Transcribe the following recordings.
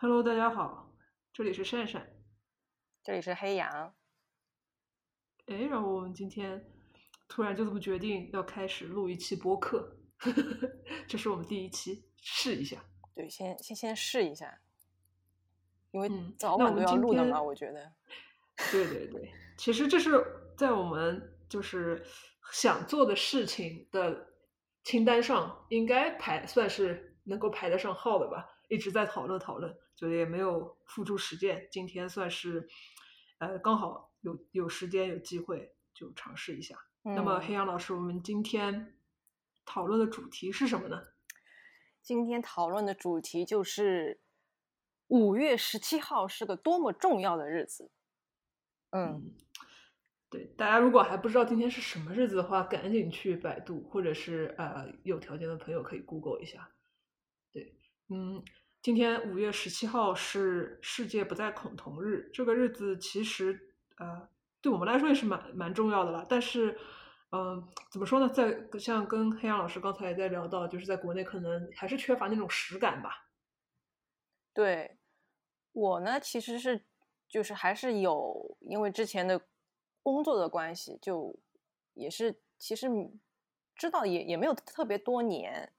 Hello，大家好，这里是善善，这里是黑羊。哎，然后我们今天突然就这么决定要开始录一期播客，这是我们第一期，试一下。对，先先先试一下，因为嗯早晚都要录的嘛，天我觉得。对对对，其实这是在我们就是想做的事情的清单上，应该排算是能够排得上号的吧。一直在讨论讨论，就也没有付诸实践。今天算是呃刚好有有时间有机会就尝试一下。那么嗯黑羊老师，我们今天讨论的主题是什么呢？今天讨论的主题就是五月十七号是个多么重要的日子。嗯，对，大家如果还不知道今天是什么日子的话，赶紧去百度，或者是呃有条件的朋友可以 Google 一下。对，嗯，今天五月十七号是世界不再恐同日，这个日子其实呃对我们来说也是蛮蛮重要的啦。但是，嗯、怎么说呢，在像跟黑羊老师刚才也在聊到，就是在国内可能还是缺乏那种实感吧。对我呢，其实是就是还是有，因为之前的工作的关系，就也是其实知道也也没有特别多年。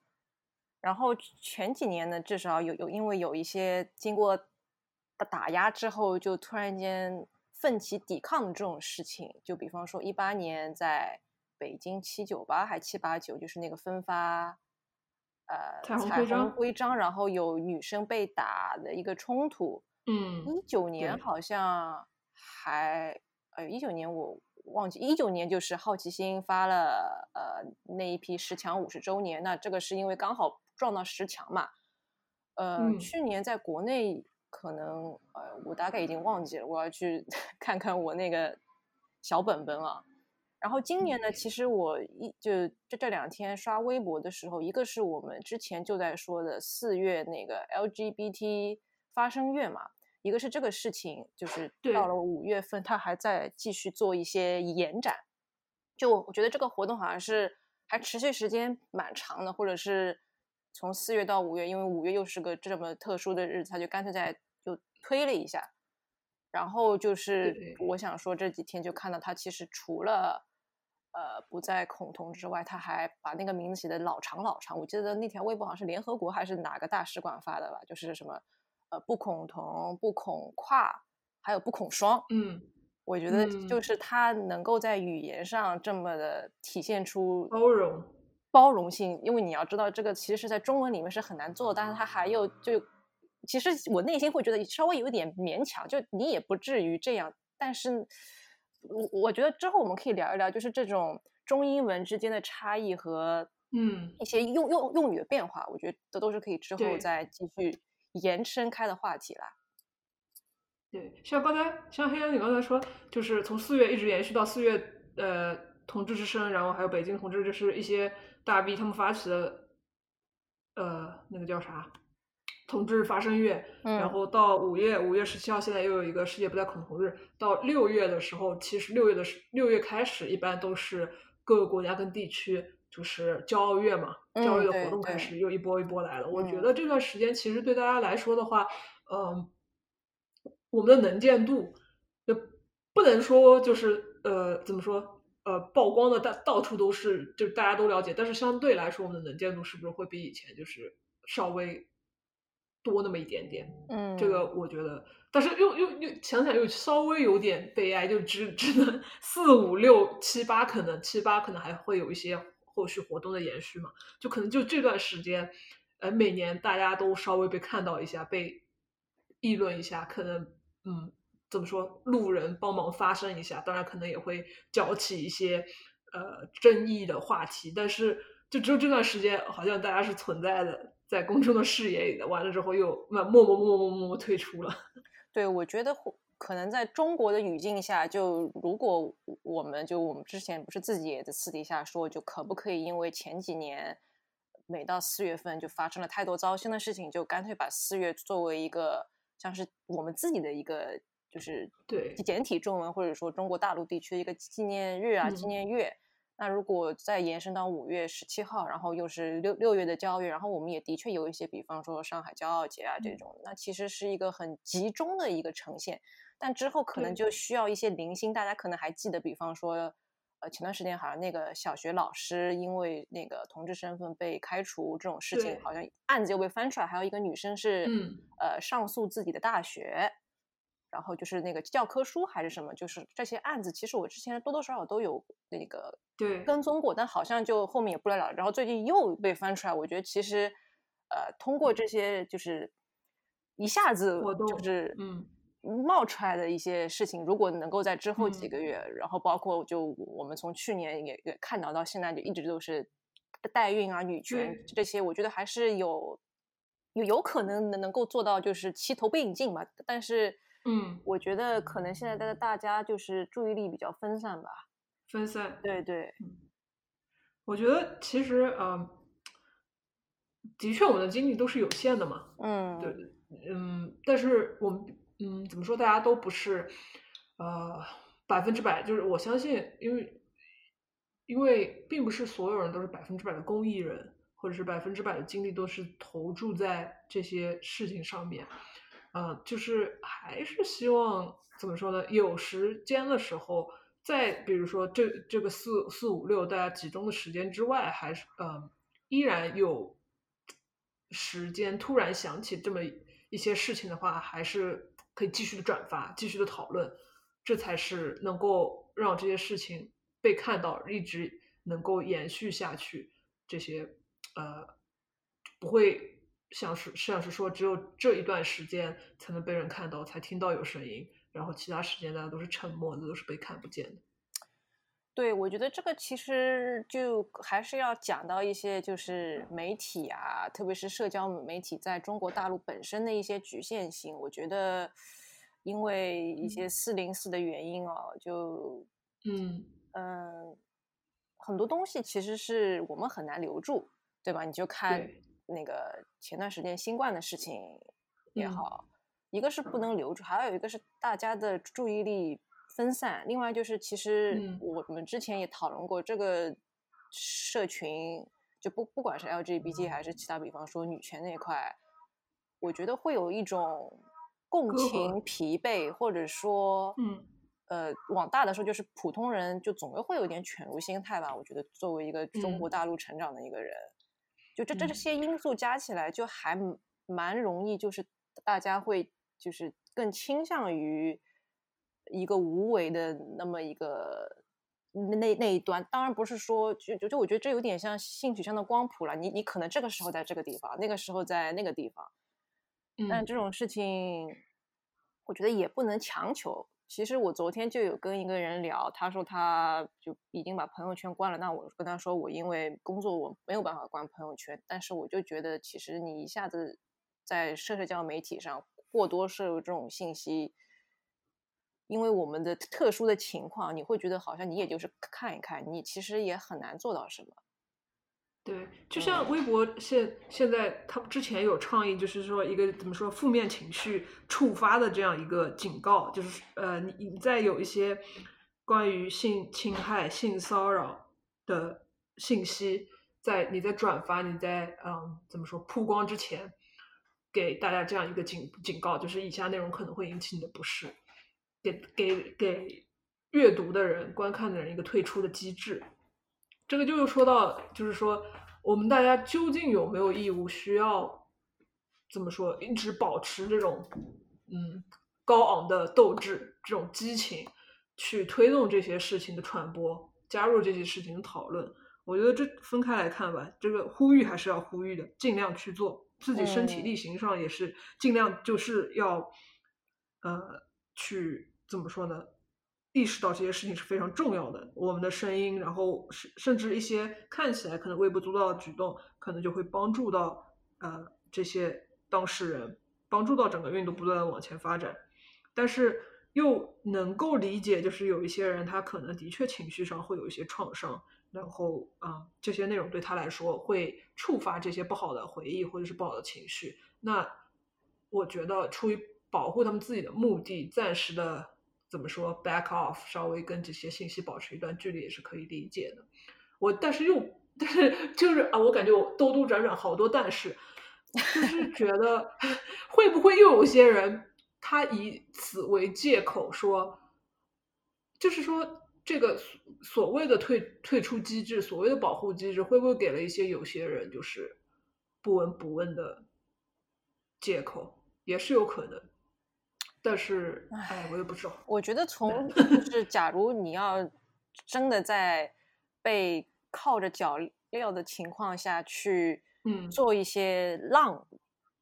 然后前几年呢，至少有有因为有一些经过打打压之后，就突然间奋起抵抗的这种事情，就比方说一八年在北京七九八还七八九，就是那个分发呃彩虹徽章，然后有女生被打的一个冲突。嗯，一九年好像还呃一九年我忘记一九年就是好奇心发了呃那一批十强五十周年，那这个是因为刚好撞到十强嘛。呃，嗯去年在国内可能呃我大概已经忘记了，我要去 看看我那个小本本啊。然后今年呢，其实我一就这这两天刷微博的时候，一个是我们之前就在说的四月那个 LGBT 发声月嘛，一个是这个事情，就是到了五月份，他还在继续做一些延展。就我觉得这个活动好像是还持续时间蛮长的，或者是从四月到五月，因为五月又是个这么特殊的日子，他就干脆在就推了一下。然后就是我想说这几天就看到他其实除了呃不再恐同之外，他还把那个名字写的老长老长。我记得那条微博好像是联合国还是哪个大使馆发的吧，就是什么呃不恐同、不恐跨，还有不恐双。嗯，我觉得嗯就是他能够在语言上这么的体现出包容。包容性，因为你要知道这个其实是在中文里面是很难做，但是他还有就，其实我内心会觉得稍微有一点勉强，就你也不至于这样，但是我我觉得之后我们可以聊一聊，就是这种中英文之间的差异和嗯，一些用用用语的变化，我觉得这都是可以之后再继续延伸开的话题啦。对，像刚才像黑羊你刚才说，就是从四月一直延续到四月，呃，同志之声，然后还有北京同志，就是一些大 V 他们发起的，呃，那个叫啥，同志发声月，然嗯。后到五月五月十七号，现在又有一个世界不再恐同日，到六月的时候，其实六月的时六月开始，一般都是各个国家跟地区就是骄傲月嘛，骄傲月的活动开始又一波一波来了。我觉嗯得这段时间其实对大家来说的话，嗯、我们的能见度，就不能说就是呃怎么说呃曝光的到到处都是，就大家都了解，但是相对来说，我们的能见度是不是会比以前就是稍微多那么一点点？嗯，这个我觉得，但是又又又想想又稍微有点悲哀，就只只能四五六七八，可能七八可能还会有一些后续活动的延续嘛，就可能就这段时间，呃，每年大家都稍微被看到一下，被议论一下，可能嗯，怎么说，路人帮忙发声一下，当然可能也会搅起一些呃争议的话题，但是就只有这段时间，好像大家是存在的，在公众的视野里的，完了之后又默默默默默默退出了。对，我觉得可能在中国的语境下，就如果我们就我们之前不是自己也在私底下说，就可不可以因为前几年每到四月份就发生了太多糟心的事情，就干脆把四月作为一个像是我们自己的一个就是对简体中文或者说中国大陆地区的一个纪念日啊、纪嗯念月。那如果再延伸到五月十七号，然后又是六六月的交易，然后我们也的确有一些，比方说上海骄傲节啊这种，那其实是一个很集中的一个呈现。但之后可能就需要一些零星，大家可能还记得，比方说，呃，前段时间好像那个小学老师因为那个同志身份被开除这种事情，好像案子又被翻出来，还有一个女生是呃上诉自己的大学。然后就是那个教科书还是什么，就是这些案子，其实我之前多多少少都有那个对。跟踪过，但好像就后面也不了了。然后最近又被翻出来，我觉得其实呃，通过这些就是一下子就是嗯冒出来的一些事情，如果能够在之后几个月，然后包括就我们从去年也也看到到现在，就一直都是代孕啊、女权这些，我觉得还是有有有可能能能够做到就是齐头并进嘛，但是。嗯，我觉得可能现在的大家就是注意力比较分散吧，分散。对对，我觉得其实嗯，的确我们的精力都是有限的嘛。嗯，对，嗯，但是我们嗯怎么说，大家都不是呃百分之百，就是我相信，因为因为并不是所有人都是百分之百的公益人，或者是百分之百的精力都是投注在这些事情上面。嗯，就是还是希望怎么说呢？有时间的时候，在比如说这这个四四五六大家集中的时间之外，还是嗯，依然有时间突然想起这么一些事情的话，还是可以继续的转发，继续的讨论，这才是能够让这些事情被看到，一直能够延续下去。这些呃，不会。像是像是说，只有这一段时间才能被人看到，才听到有声音，然后其他时间大家都是沉默的，都是被看不见的。对，我觉得这个其实就还是要讲到一些，就是媒体啊，特别是社交媒体在中国大陆本身的一些局限性。我觉得，因为一些四零四的原因哦，就嗯嗯，很多东西其实是我们很难留住，对吧？你就看。那个前段时间新冠的事情也好，一个是不能留住，还有一个是大家的注意力分散。另外就是，其实我们之前也讨论过，这个社群就不不管是 LGBT 还是其他，比方说女权那块，我觉得会有一种共情疲惫，或者说，嗯，呃，往大的说，就是普通人就总归会有点犬儒心态吧。我觉得作为一个中国大陆成长的一个人。就这这些因素加起来，就还蛮容易，就是大家会就是更倾向于一个无为的那么一个那那一端。当然不是说就就就我觉得这有点像性取向的光谱了。你你可能这个时候在这个地方，那个时候在那个地方，但这种事情，我觉得也不能强求。其实我昨天就有跟一个人聊，他说他就已经把朋友圈关了。那我跟他说，我因为工作我没有办法关朋友圈，但是我就觉得，其实你一下子在社交媒体上过多摄入这种信息，因为我们的特殊的情况，你会觉得好像你也就是看一看，你其实也很难做到什么。对，就像微博现现在，他之前有倡议，就是说一个怎么说负面情绪触发的这样一个警告，就是呃，你你在有一些关于性侵害、性骚扰的信息，在你在转发、你在嗯怎么说曝光之前，给大家这样一个警警告，就是以下内容可能会引起你的不适，给给给阅读的人、观看的人一个退出的机制。这个就又说到，就是说，我们大家究竟有没有义务需要怎么说，一直保持这种嗯高昂的斗志、这种激情，去推动这些事情的传播，加入这些事情的讨论？我觉得这分开来看吧，这个呼吁还是要呼吁的，尽量去做，自己身体力行上也是尽量就是要呃去怎么说呢？意识到这些事情是非常重要的，我们的声音，然后甚甚至一些看起来可能微不足道的举动，可能就会帮助到呃这些当事人，帮助到整个运动不断的往前发展。但是又能够理解，就是有一些人他可能的确情绪上会有一些创伤，然后啊这些内容对他来说会触发这些不好的回忆或者是不好的情绪。那我觉得出于保护他们自己的目的，暂时的。怎么说 back off，稍微跟这些信息保持一段距离也是可以理解的。我但是又但是就是啊，我感觉我兜兜转转好多但是，就是觉得会不会又有些人他以此为借口说，就是说这个所谓的退退出机制，所谓的保护机制，会不会给了一些有些人就是不闻不问的借口，也是有可能。但是，哎，我也不知道。我觉得从就是假如你要真的在被靠着脚镣的情况下去，嗯，做一些浪，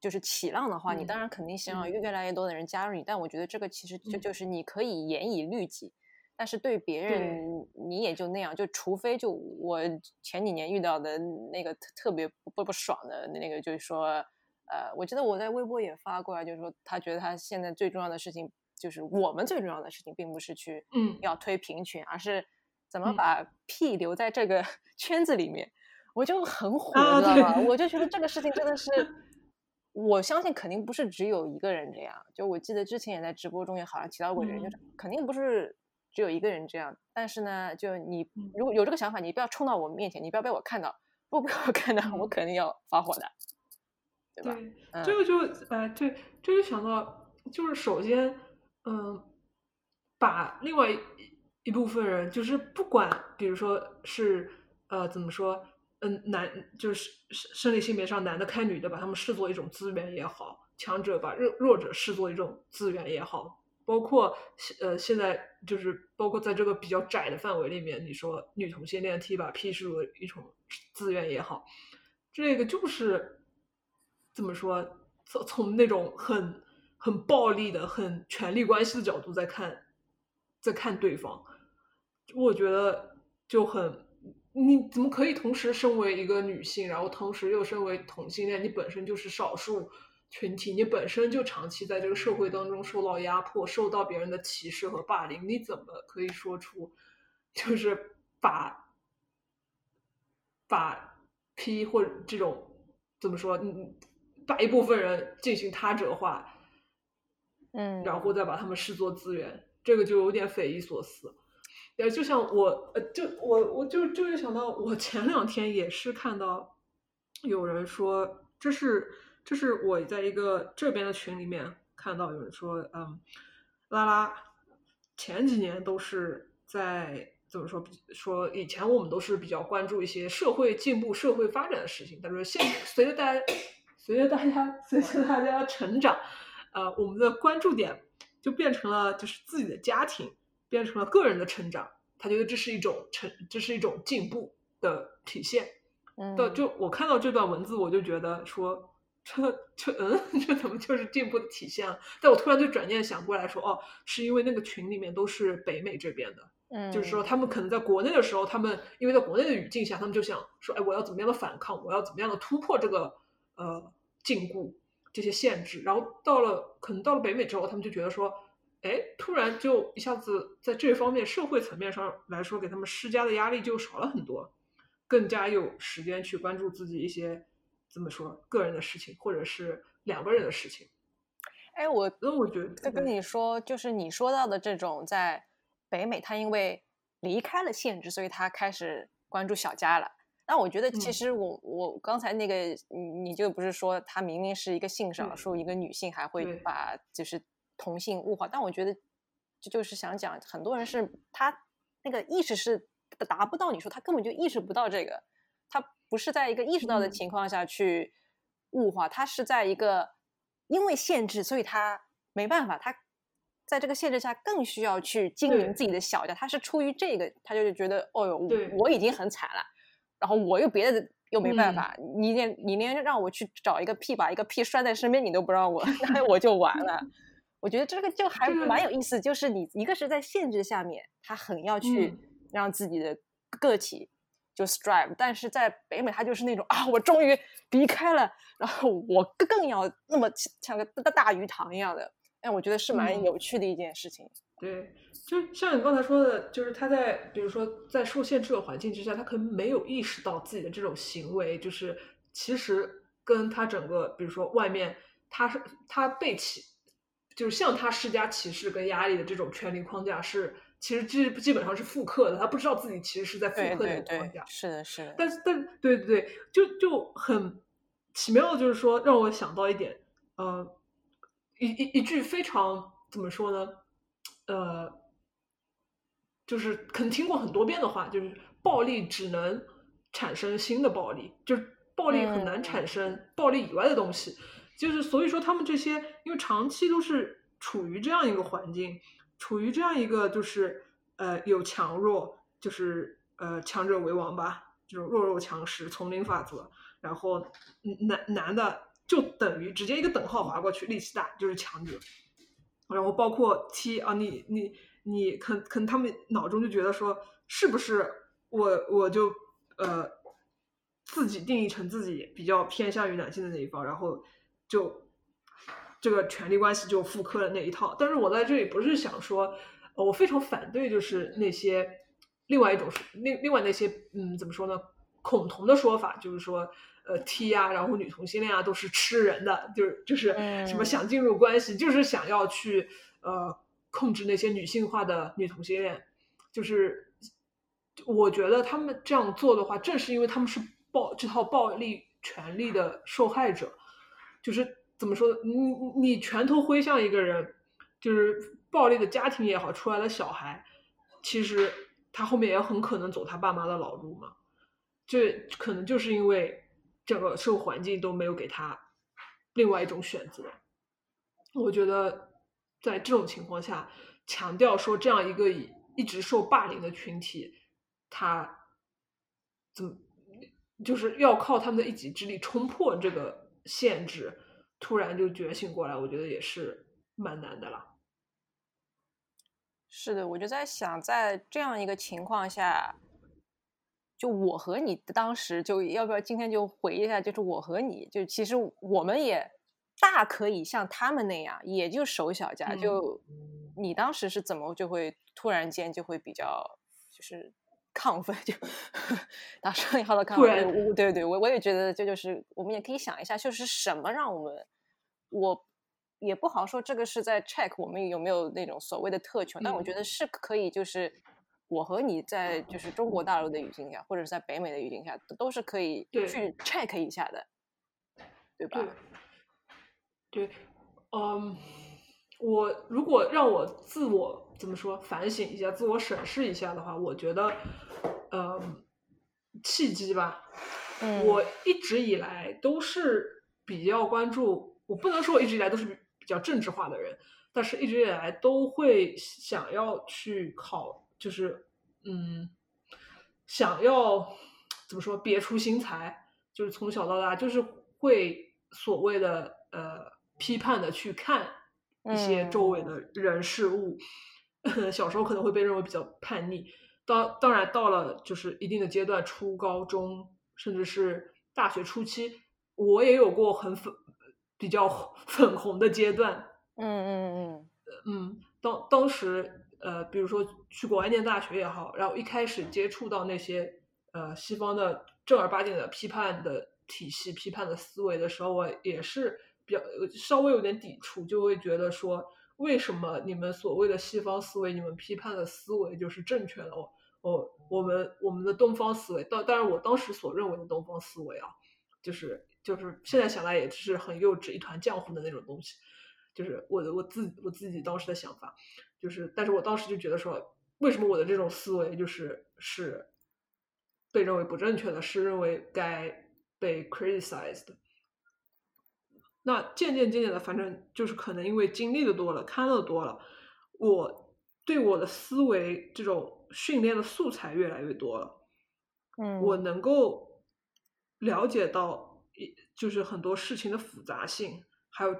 就是起浪的话，你嗯当然肯定希望嗯越来越多的人加入你。但我觉得这个其实就嗯就是你可以严以律己，但是对别人你也就那样，就除非就我前几年遇到的那个特特别不不爽的那个，就是说。呃，我记得我在微博也发过啊，就是说他觉得他现在最重要的事情，就是我们最重要的事情，并不是去嗯要推平权，而是怎么嗯把屁留在这个 圈子里面。我就很火，啊知道吗？我就觉得这个事情真的是，我相信肯定不是只有一个人这样。就我记得之前也在直播中也好像提到过这个人，就肯定不是只有一个人这样。但是呢，就你嗯如果有这个想法，你不要冲到我面前，你不要被我看到，如果被我看到，我嗯肯定要发火的，对吧？对，嗯这个就哎，对，这就想到，就是首先，嗯，把另外一一部分人，就是不管，比如说是呃，怎么说，嗯，男就是生生理性别上男的看女的，把他们视作一种资源也好，强者把弱弱者视作一种资源也好，包括呃现在就是包括在这个比较窄的范围里面，你说女同性恋 T 把 P 视为一种资源也好，这个就是怎么说，从从那种很很暴力的、很权力关系的角度在看，在看对方，我觉得就很，你怎么可以同时身为一个女性，然后同时又身为同性恋？你本身就是少数群体，你本身就长期在这个社会当中受到压迫，受到别人的歧视和霸凌，你怎么可以说出就是把把 P 或者这种怎么说，嗯，把一部分人进行他者化，嗯，然后再把他们视作资源，这个就有点匪夷所思。呃，就像我，呃，就我，我就就是想到，我前两天也是看到有人说，这是这是我在一个这边的群里面看到有人说，嗯，拉拉前几年都是在怎么说说以前我们都是比较关注一些社会进步、社会发展的事情，但是现随着大家随着大家随着大家成长，呃，我们的关注点就变成了就是自己的家庭，变成了个人的成长。他觉得这是一种成，这是一种进步的体现。嗯，的，就我看到这段文字，我就觉得说，这这嗯，这怎么就是进步的体现了？但我突然就转念想过来说，哦，是因为那个群里面都是北美这边的，嗯，就是说他们可能在国内的时候，他们因为在国内的语境下，他们就想说，哎，我要怎么样的反抗，我要怎么样的突破这个呃禁锢这些限制，然后到了可能到了北美之后，他们就觉得说，哎，突然就一下子在这方面社会层面上来说，给他们施加的压力就少了很多，更加有时间去关注自己一些怎么说个人的事情，或者是两个人的事情。哎，我那我觉得再跟你说，就是你说到的这种，在北美，他因为离开了限制，所以他开始关注小家了。那我觉得，其嗯。实我、我刚才那个，你你就不是说他明明是一个性少对数，一个女性还会把就是同性物化，但我觉得这就是想讲，很多人是他那个意识是达不到，你说他根本就意识不到这个，他不是在一个意识到的嗯。情况下去物化，他是在一个因为限制，所以他没办法，他在这个限制下更需要去经营自己的小家，他是出于这个，他就觉得，哦哟，对。我已经很惨了，然后我又别的又没办嗯法，你连你连让我去找一个屁把一个屁拴在身边，你都不让我，那我就完了。我觉得这个就还蛮有意思，就是你一个是在限制下面，他很要去嗯让自己的个体就 strive，但是在北美他就是那种啊，我终于离开了，然后我更更要那么像个大大鱼塘一样的，哎，我觉得是蛮嗯有趣的一件事情。对，就像你刚才说的，就是他在比如说在受限制的环境之下，他可能没有意识到自己的这种行为，就是其实跟他整个比如说外面他是他被歧，就是向他施加歧视跟压力的这种权力框架是，其实基基本上是复刻的，他不知道自己其实是在复刻那个框架。是的，是的。但是，但对对对，就就很奇妙的，就是说让我想到一点，呃，一一一句非常怎么说呢？呃，就是可能听过很多遍的话，就是暴力只能产生新的暴力，就是暴力很难产生暴力以外的东西。就是所以说，他们这些因为长期都是处于这样一个环境，处于这样一个就是呃有强弱，就是呃强者为王吧，这种弱肉强食丛林法则。然后男男的就等于直接一个等号划过去，力气大就是强者。然后包括 T 啊，你你你，可可能他们脑中就觉得说，是不是我我就呃自己定义成自己比较偏向于男性的那一方，然后。就这个权力关系就复刻了那一套，但是我在这里不是想说，我非常反对就是那些另外一种另另外那些嗯怎么说呢，恐同的说法，就是说呃 T 啊，然后女同性恋啊都是吃人的，就是就是什么想进入关系，就是想要去呃控制那些女性化的女同性恋，就是我觉得他们这样做的话，正是因为他们是暴这套暴力权利的受害者。就是怎么说？你你拳头挥向一个人，就是暴力的家庭也好，出来的小孩，其实他后面也很可能走他爸妈的老路嘛。这可能就是因为整个社会环境都没有给他另外一种选择。我觉得在这种情况下，强调说这样一个一直受霸凌的群体，他怎么就是要靠他们的一己之力冲破这个。限制突然就觉醒过来，我觉得也是蛮难的了。是的，我就在想，在这样一个情况下，就我和你当时就要不要今天就回忆一下，就是我和你就其实我们也大可以像他们那样，也就守小家。就你当时是怎么就会突然间就会比较就是。亢奋就打双引号的亢奋，对对对，我我也觉得这就是我们也可以想一下，就是什么让我们，我也不好说这个是在 check 我们有没有那种所谓的特权，但我觉得是可以，就是我和你在就是中国大陆的语境下，或者是在北美的语境下，都是可以去 check 一下的，对吧？对，嗯，我如果让我自我。怎么说？反省一下，自我审视一下的话，我觉得，呃，契机吧。我一直以来都是比较关注，我不能说我一直以来都是比较政治化的人，但是一直以来都会想要去考，就是嗯，想要怎么说，别出心裁，就是从小到大就是会所谓的呃批判的去看一些周围的人事物。小时候可能会被认为比较叛逆，当当然到了就是一定的阶段，初高中甚至是大学初期，我也有过很粉比较 粉红的阶段。嗯嗯嗯嗯，当当时呃，比如说去国外念大学也好，然后一开始接触到那些呃西方的正儿八经的批判的体系、批判的思维的时候，我也是比较稍微有点抵触，就会觉得说。为什么你们所谓的西方思维，你们批判的思维就是正确的？我我我们我们的东方思维，当当然我当时所认为的东方思维啊，就是就是现在想来也是很幼稚、一团浆糊的那种东西。就是我的我自我自己当时的想法，就是但是我当时就觉得说，为什么我的这种思维就是是被认为不正确的，是认为该被 criticized？那渐渐渐渐的，反正就是可能因为经历的多了，看的多了，我对我的思维这种训练的素材越来越多了。嗯，我能够了解到，就是很多事情的复杂性，还有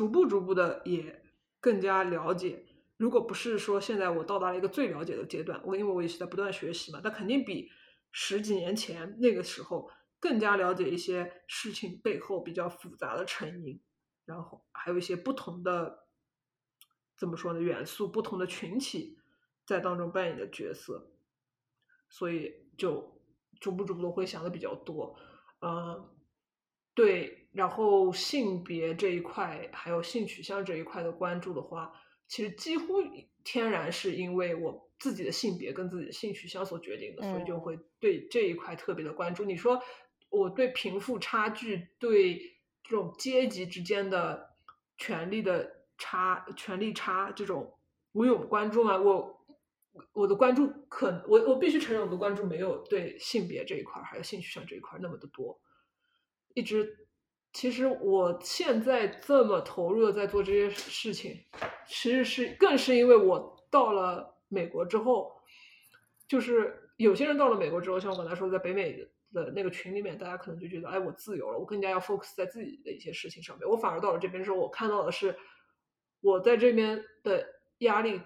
逐步逐步的也更加了解。如果不是说现在我到达了一个最了解的阶段，我因为我也是在不断学习嘛，那肯定比十几年前那个时候。更加了解一些事情背后比较复杂的成因，然后还有一些不同的怎么说呢元素，不同的群体在当中扮演的角色，所以就逐步逐步的会想的比较多。嗯，对然后性别这一块，还有性取向这一块的关注的话，其实几乎天然是因为我自己的性别跟自己的性取向所决定的，所以就会对这一块特别的关注。你说我对贫富差距、对这种阶级之间的权力的差、权力差这种，我有关注吗？我。我的关注可我我必须承认，我的关注没有对性别这一块还有性取向这一块那么的多。一直，其实我现在这么投入的在做这些事情，其实是更是因为我到了美国之后，就是有些人到了美国之后，像我刚才说，在北美的那个群里面，大家可能就觉得，哎，我自由了，我更加要 focus 在自己的一些事情上面。我反而到了这边之后，我看到的是，我在这边的压力。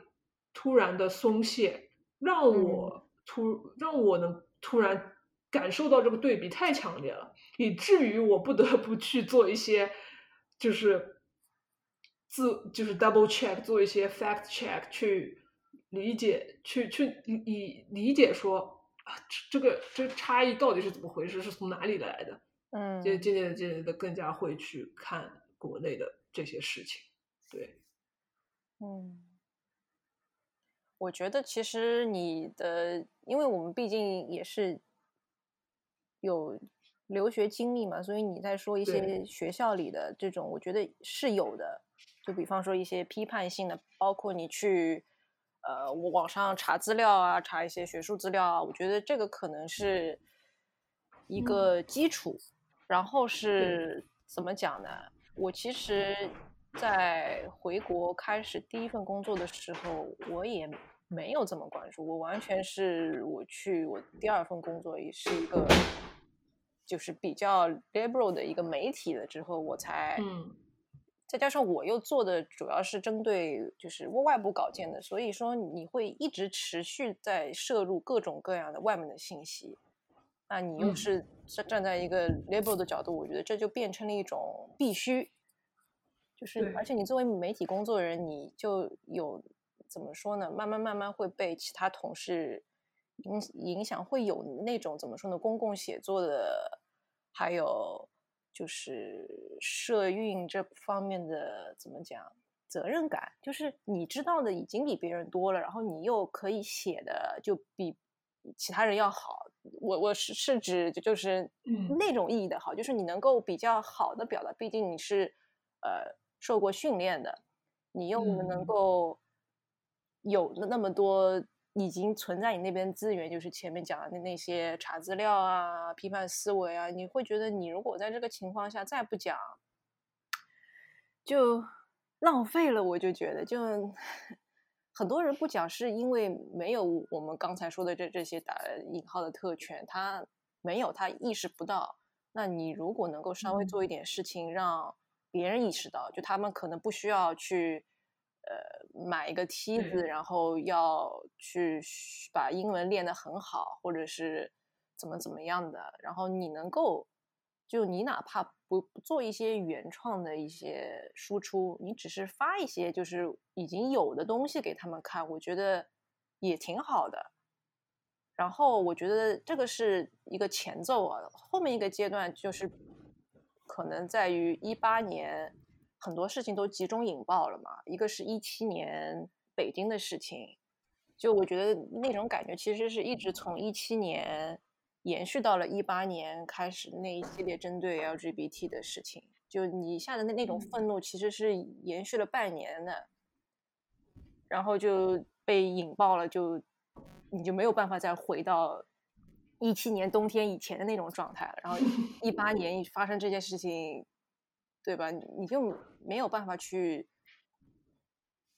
突然的松懈，让我突让我能突然感受到这个对比太强烈了，以至于我不得不去做一些，就是自就是 double check，做一些 fact check，去理解，去去以理解说啊，这个这差异到底是怎么回事，是从哪里来的？嗯，渐渐渐渐渐的更加会去看国内的这些事情，对，嗯。我觉得其实你的，因为我们毕竟也是有留学经历嘛，所以你在说一些学校里的这种，我觉得是有的。就比方说一些批判性的，包括你去呃网上查资料啊，查一些学术资料啊，我觉得这个可能是一个基础。然后是怎么讲呢？我其实，在回国开始第一份工作的时候，我也。没有这么关注，我完全是我去我第二份工作也是一个，就是比较 liberal 的一个媒体了之后，我才，嗯，再加上我又做的主要是针对就是外部稿件的，所以说你会一直持续在摄入各种各样的外面的信息，那你又是站站在一个 liberal 的角度，我觉得这就变成了一种必须，就是而且你作为媒体工作人，你就有。怎么说呢？慢慢慢慢会被其他同事影影响，会有那种怎么说呢？公共写作的，还有就是社运这方面的怎么讲？责任感，就是你知道的已经比别人多了，然后你又可以写的就比其他人要好。我我是是指就是那种意义的好，就是你能够比较好的表达，毕竟你是呃受过训练的，你又能够。有了那么多已经存在你那边资源，就是前面讲的那那些查资料啊、批判思维啊，你会觉得你如果在这个情况下再不讲，就浪费了。我就觉得，就很多人不讲，是因为没有我们刚才说的这这些打引号的特权，他没有，他意识不到。那你如果能够稍微做一点事情，让别人意识到，就他们可能不需要去。呃，买一个梯子，然后要去把英文练得很好，或者是怎么怎么样的。然后你能够，就你哪怕不不做一些原创的一些输出，你只是发一些就是已经有的东西给他们看，我觉得也挺好的。然后我觉得这个是一个前奏啊，后面一个阶段就是可能在于一八年。很多事情都集中引爆了嘛，一个是一七年北京的事情，就我觉得那种感觉其实是一直从一七年延续到了一八年开始那一系列针对 LGBT 的事情，就你下的那那种愤怒其实是延续了半年的，然后就被引爆了，就你就没有办法再回到一七年冬天以前的那种状态了，然后一八年发生这件事情。对吧？你就没有办法去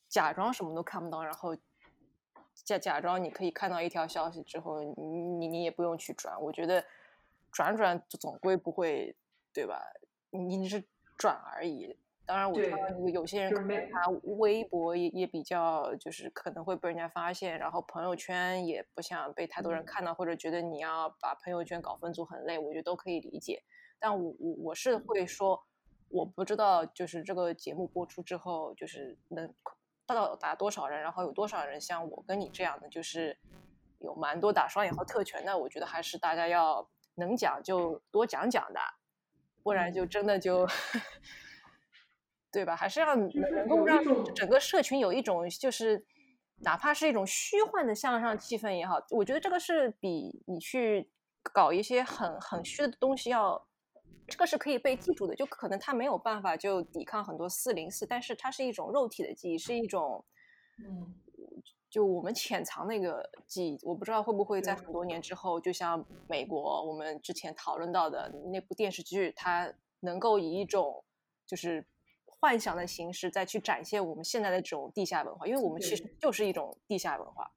假装什么都看不到，然后假假装你可以看到一条消息之后，你你你也不用去转。我觉得转转总归不会，对吧？你你是转而已。当然，我知道有些人可能他微博也也比较，就是可能会被人家发现，然后朋友圈也不想被太多人看到，或者觉得你要把朋友圈搞分组很累，我觉得都可以理解。但我我我是会说。我不知道，就是这个节目播出之后，就是能到达多少人，然后有多少人像我跟你这样的，就是有蛮多打双引号特权的。我觉得还是大家要能讲就多讲讲的，不然就真的就，对吧？还是要能够让整个社群有一种就是。哪怕是一种虚幻的向上气氛也好，我觉得这个是比你去搞一些很很虚的东西要，这个是可以被记住的。就可能它没有办法就抵抗很多四零四，但是它是一种肉体的记忆，是一种，嗯，就我们潜藏那个记忆。我不知道会不会在很多年之后，就像美国我们之前讨论到的那部电视剧，它能够以一种就是幻想的形式再去展现我们现在的这种地下文化，因为我们其实就是一种地下文化，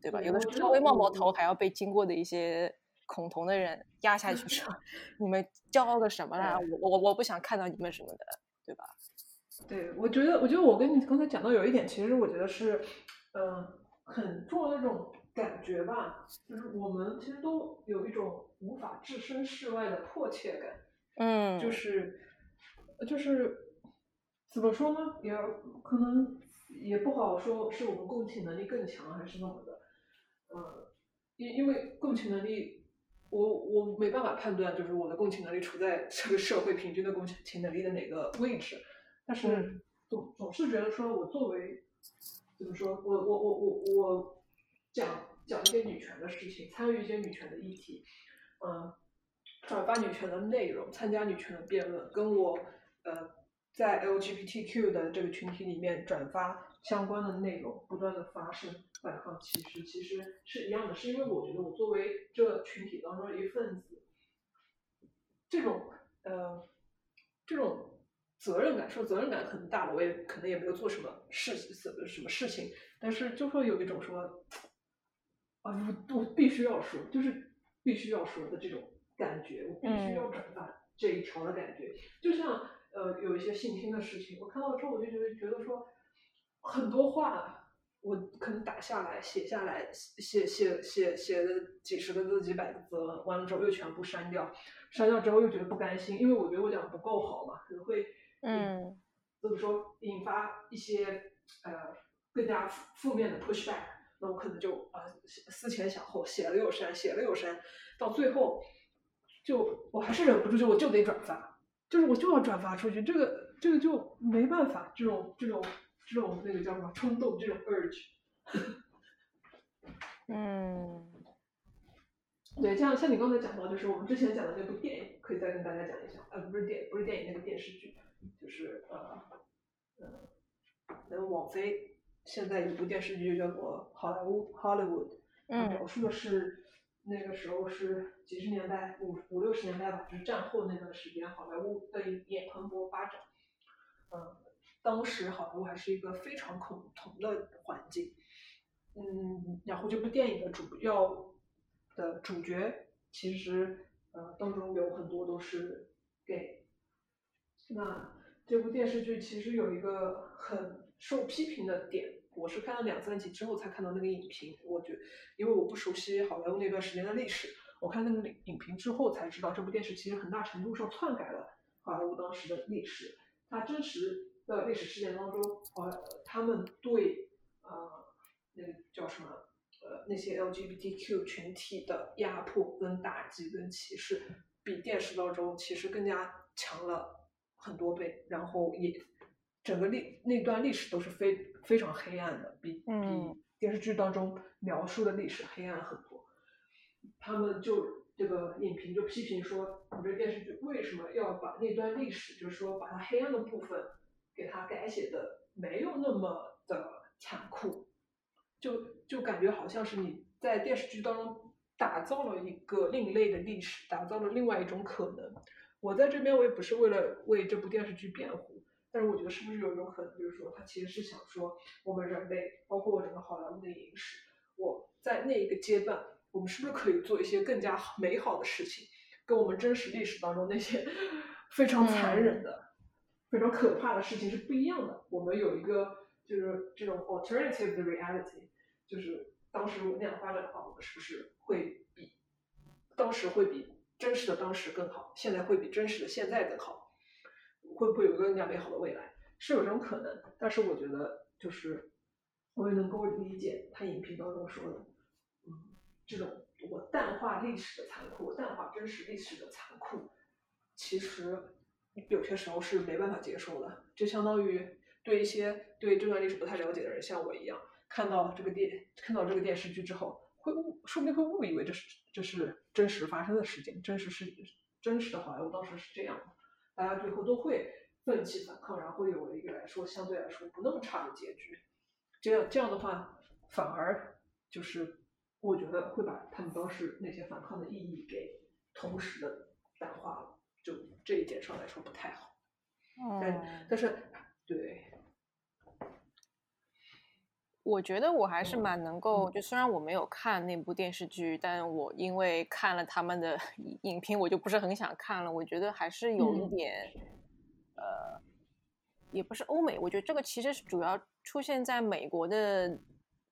对吧？有的时候稍微冒冒头，还要被经过的一些恐同的人压下去说 你们骄傲个什么啦？对我我我不想看到你们什么的，对吧？对，我觉得，我觉得我跟你刚才讲到有一点，其实我觉得是，嗯、很重要的那种感觉吧，就是我们其实都有一种无法置身事外的迫切感，嗯，就是，就是怎么说呢？也可能也不好说是我们共情能力更强还是怎么的，呃，因因为共情能力，我我没办法判断，就是我的共情能力处在 这个社会平均的共情能力的哪个位置，但是嗯。总总是觉得说我作为怎么说，我我我我我讲讲一些女权的事情，参与一些女权的议题，嗯、转发女权的内容，参加女权的辩论，跟我呃在 LGBTQ 的这个群体里面转发相关的内容，不断的发生反抗其实，其实是一样的，是因为我觉得我作为这群体当中的一份子，这种呃这种责任感，说责任感很大了，我也可能也没有做什么事什么什么事情，但是就会有一种说，啊，我我必须要说，就是必须要说的这种感觉，我必须要转发这一条的感觉，就像呃有一些性侵的事情，我看到之后我就觉得觉得说很多话。我可能打下来、写下来、写写写写的几十个字、几百个字，完了之后又全部删掉，删掉之后又觉得不甘心，因为我觉得我讲的不够好嘛，可能会嗯怎么说引发一些呃更加负负面的 pushback，那我可能就啊、思前想后，写了又删，写了又删，到最后就我还是忍不住，就我就得转发，就是我就要转发出去，这个这个就没办法，这种这种这种那个叫什么冲动，这种 urge。嗯对，像像你刚才讲到，就是我们之前讲的那部电影，可以再跟大家讲一下。呃，不是电，不是电影，那个电视剧，就是呃，呃，那个网飞现在有一部电视剧叫做《好莱坞》（Hollywood），描述的是那个时候是几十年代，五五六十年代吧，就是战后那段时间，好莱坞的也蓬勃发展。嗯，当时好莱坞还是一个非常恐同的环境。嗯，然后这部电影的主要的主角其实呃当中有很多都是 gay。那这部电视剧其实有一个很受批评的点，我是看了两三集之后才看到那个影评，我觉因为我不熟悉好莱坞那段时间的历史，我看那个影影评之后才知道这部电视其实很大程度上篡改了好莱坞当时的历史，它真实的历史事件当中，呃，他们对呃那个叫什么呃那些 LGBTQ 群体的压迫跟打击跟歧视，比电视当中其实更加强了很多倍，然后也整个历那段历史都是非非常黑暗的，比嗯比电视剧当中描述的历史黑暗很多。他们就这个影评就批评说，你这电视剧为什么要把那段历史，就是说把它黑暗的部分给它改写的没有那么的残酷，就就感觉好像是你在电视剧当中打造了一个另类的历史，打造了另外一种可能。我在这边我也不是为了为这部电视剧辩护，但是我觉得是不是有一种可能，就是说他其实是想说，我们人类，包括整个好莱坞的影史，我在那一个阶段，我们是不是可以做一些更加美好的事情，跟我们真实历史当中那些 非常残忍的、非常可怕的事情是不一样的。我们有一个就是这种 alternative 的 reality，就是当时如果那样发展的话，我们是不是会比当时会比真实的当时更好，现在会比真实的现在更好？会不会有一个更加美好的未来？是有这种可能，但是我觉得就是我也能够理解他影评当中说的，嗯，这种我淡化历史的残酷，淡化真实历史的残酷，其实有些时候是没办法接受的，就相当于对一些对这段历史不太了解的人，像我一样，看到这个电看到这个电视剧之后，会误说不定会误以为这是这是真实发生的事件，真实是真实的好莱坞当时是这样的，大家最后都会奋起反抗，然后有一个来说相对来说不那么差的结局。这样这样的话，反而就是我觉得会把他们当时那些反抗的意义给同时的淡化了，就这一点上来说不太好。但但是对，我觉得我还是蛮能够，就虽然我没有看那部电视剧，但我因为看了他们的影评，我就不是很想看了。我觉得还是有一点，呃，也不是欧美，我觉得这个其实是主要。出现在美国的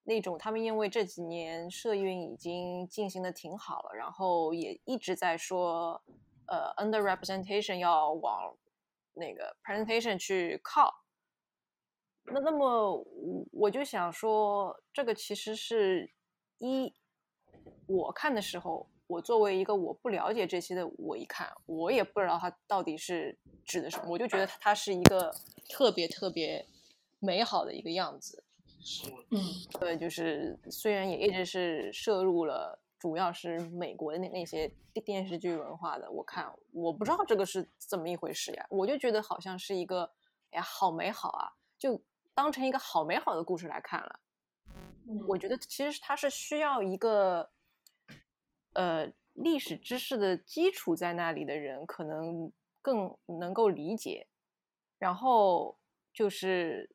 那种，他们因为这几年社运已经进行的挺好了，然后也一直在说，呃，under representation 要往那个 presentation 去靠。那那么我就想说，这个其实是一我看的时候，我作为一个我不了解这些的，我一看，我也不知道它到底是指的什么，我就觉得它是一个特别特别。美好的一个样子，嗯，对，就是虽然也一直是摄入了，主要是美国的那那些电视剧文化的。我看我不知道这个是怎么一回事呀，我就觉得好像是一个，哎呀，好美好啊，就当成一个好美好的故事来看了。我觉得其实它是需要一个，呃，历史知识的基础在那里的人可能更能够理解，然后就是。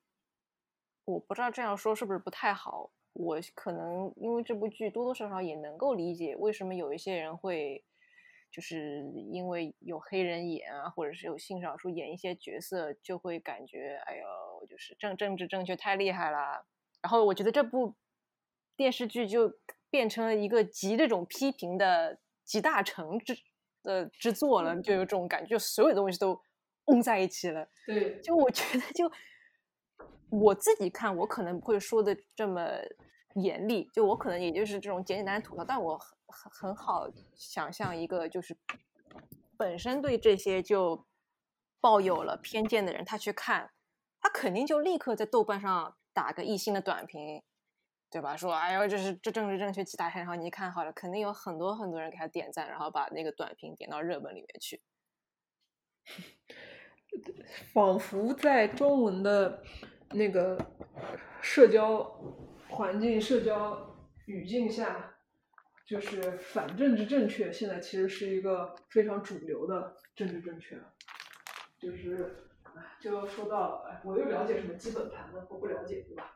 我不知道这样说是不是不太好。我可能因为这部剧多多少少也能够理解为什么有一些人会，就是因为有黑人演啊，或者是有性少数演一些角色，就会感觉哎呦，就是政政治正确太厉害啦。然后我觉得这部电视剧就变成了一个集这种批评的集大成之的之作了，就有这种感觉，就所有东西都嗡在一起了。对，就我觉得就。我自己看，我可能不会说的这么严厉，就我可能也就是这种简简单单吐槽，但我很很好想象一个就是本身对这些就抱有了偏见的人，他去看，他肯定就立刻在豆瓣上打个一星的短评，对吧？说哎呦，这是这政治正确几大天，然后你看好了，肯定有很多很多人给他点赞，然后把那个短评点到热门里面去，仿佛在中文的。那个社交环境、社交语境下，就是反政治正确，现在其实是一个非常主流的政治正确。就是，就说到，哎，我又了解什么基本盘呢？我不了解，对吧？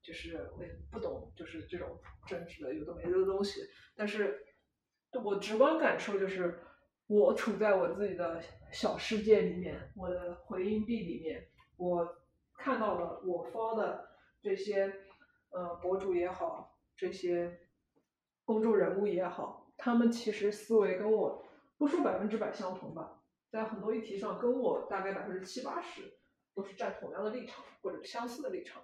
就是我也不懂，就是这种政治的有的没的东西。但是，我直观感受就是，我处在我自己的小世界里面，我的回音壁里面，我。看到了我方的这些呃博主也好，这些公众人物也好，他们其实思维跟我不说百分之百相同吧，在很多议题上跟我大概百分之七八十都是站同样的立场或者相似的立场，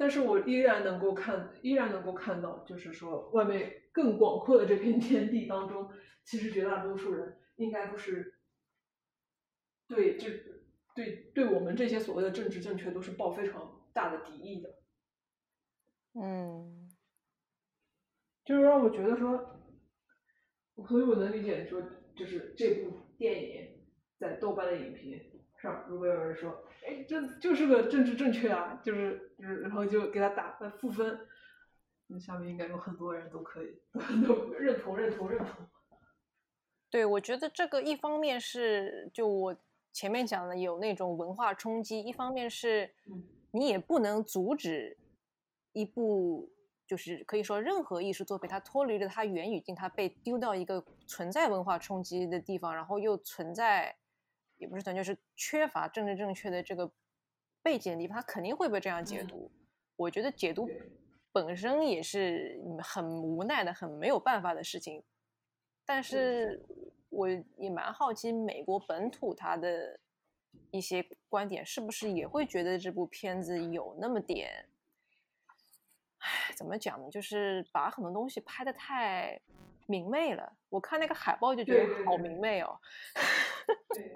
但是我依然能够看，依然能够看到，就是说外面更广阔的这片天地当中，其实绝大多数人应该都是对这。对，对我们这些所谓的政治正确都是抱非常大的敌意的。嗯，就是让我觉得说，所以我能理解说，就是这部电影在豆瓣的影评上，如果有人说，哎，这就是个政治正确啊，就是就是，然后就给他打分负分，那下面应该有很多人都可以都认同认同认同。对，我觉得这个一方面是就我。前面讲的有那种文化冲击，一方面是，你也不能阻止一部就是可以说任何艺术作品，它脱离了它原语境，它被丢到一个存在文化冲击的地方，然后又存在也不是存就是缺乏政治正确的这个背景的地方，它肯定会被这样解读。我觉得解读本身也是很无奈的、很没有办法的事情，但是。我也蛮好奇，美国本土他的一些观点是不是也会觉得这部片子有那么点，唉，怎么讲呢？就是把很多东西拍的太明媚了。我看那个海报就觉得好明媚哦。对，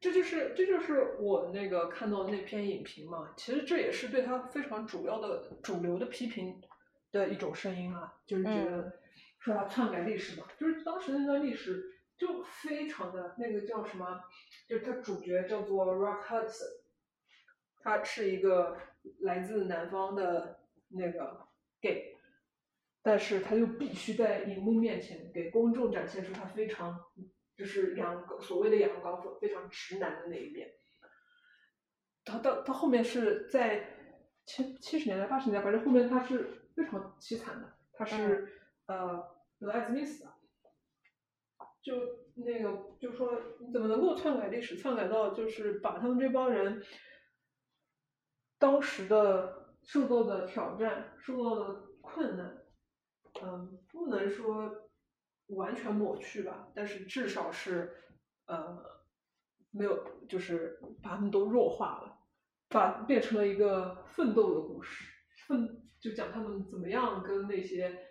这就是这就是我那个看到那篇影评嘛。其实这也是对他非常主要的主流的批评的一种声音啊，就是觉得说他篡改历史嘛，就是当时那段历史就非常的那个叫什么，就是他主角叫做 Rock Hudson，他是一个来自南方的那个 gay。但是他又必须在荧幕面前给公众展现出他非常就是阳所谓的阳刚非常直男的那一面。他到他后面是在七七十年代八十年代，反正后面他是非常凄惨的，他是呃得艾滋病死的。就那个就说你怎么能够篡改历史，篡改到就是把他们这帮人当时的受到的挑战、受到的困难。嗯，不能说完全抹去吧，但是至少是呃没有，就是把他们都弱化了，把变成了一个奋斗的故事，奋就讲他们怎么样跟那些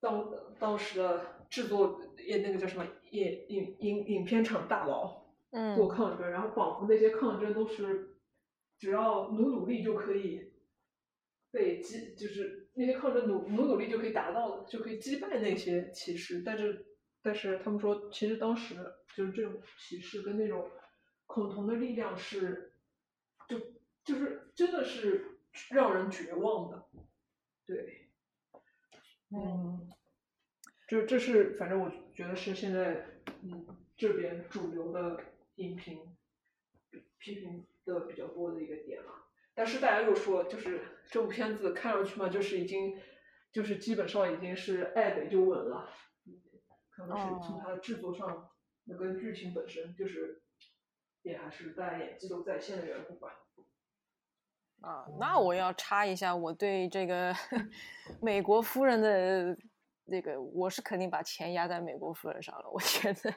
当当时的制作也那个叫什么影影影影片厂大佬嗯做抗争，然后仿佛那些抗争都是只要努努力就可以被击，就是那些靠着努努努力就可以达到的，就可以击败那些骑士。但是，但是他们说，其实当时就是这种骑士跟那种恐同的力量是，就就是真的是让人绝望的。对，嗯，这这是反正我觉得是现在嗯这边主流的影评批评的比较多的一个点了。但是大家又说，就是这部片子看上去嘛，就是已经，就是基本上已经是爱北就稳了，可能是从它的制作上，那跟剧情本身就是也还是大家演技都在线的缘故吧。啊，那我要插一下，我对这个 美国夫人的这个，我是肯定把钱压在美国夫人上了。我觉得，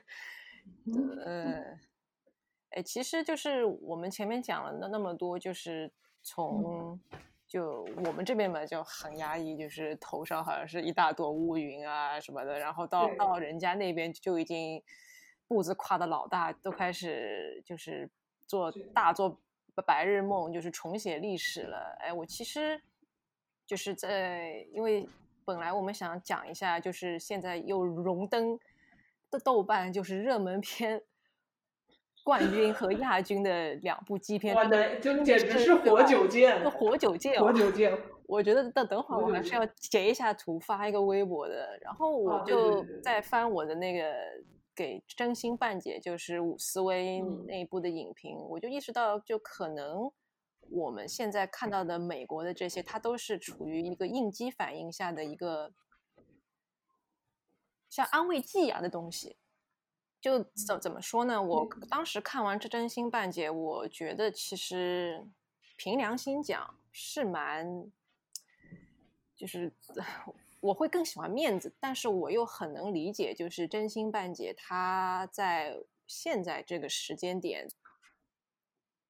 呃，哎，其实就是我们前面讲了那那么多，就是从就我们这边嘛，就很压抑，就是头上好像是一大朵乌云啊什么的，然后到到人家那边就已经步子跨的老大，都开始就是做大做白日梦，就是重写历史了。哎，我其实就是在因为本来我们想讲一下，就是现在又荣登的豆瓣就是热门 片冠军和亚军的两部基片，哇，就简直是活久见那，活久见哦，活久见。我觉得等等会儿我还是要截一下图发一个微博的，然后我就对对在翻我的那个给真心半解，就是伍思薇嗯那一部的影评，我就意识到，就可能我们现在看到的美国的这些，它都是处于一个应激反应下的一个像安慰剂一样的东西。就怎怎么说呢？我嗯当时看完这真心半解，我觉得其实凭良心讲是蛮，就是我会更喜欢面子，但是我又很能理解，就是真心半解他在现在这个时间点，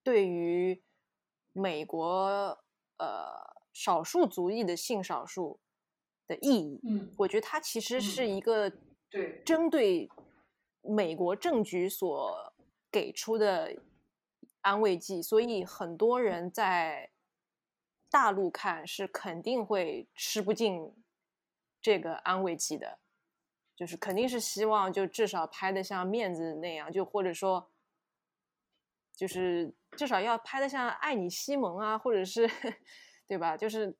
对于美国呃少数族裔的性少数的意义，嗯，我觉得它其实是嗯一个对针对美国政局所给出的安慰剂，所以很多人在大陆看是肯定会吃不进这个安慰剂的，就是肯定是希望就至少拍的像面子那样，就或者说就是至少要拍的像爱你西蒙啊，或者是对吧？就是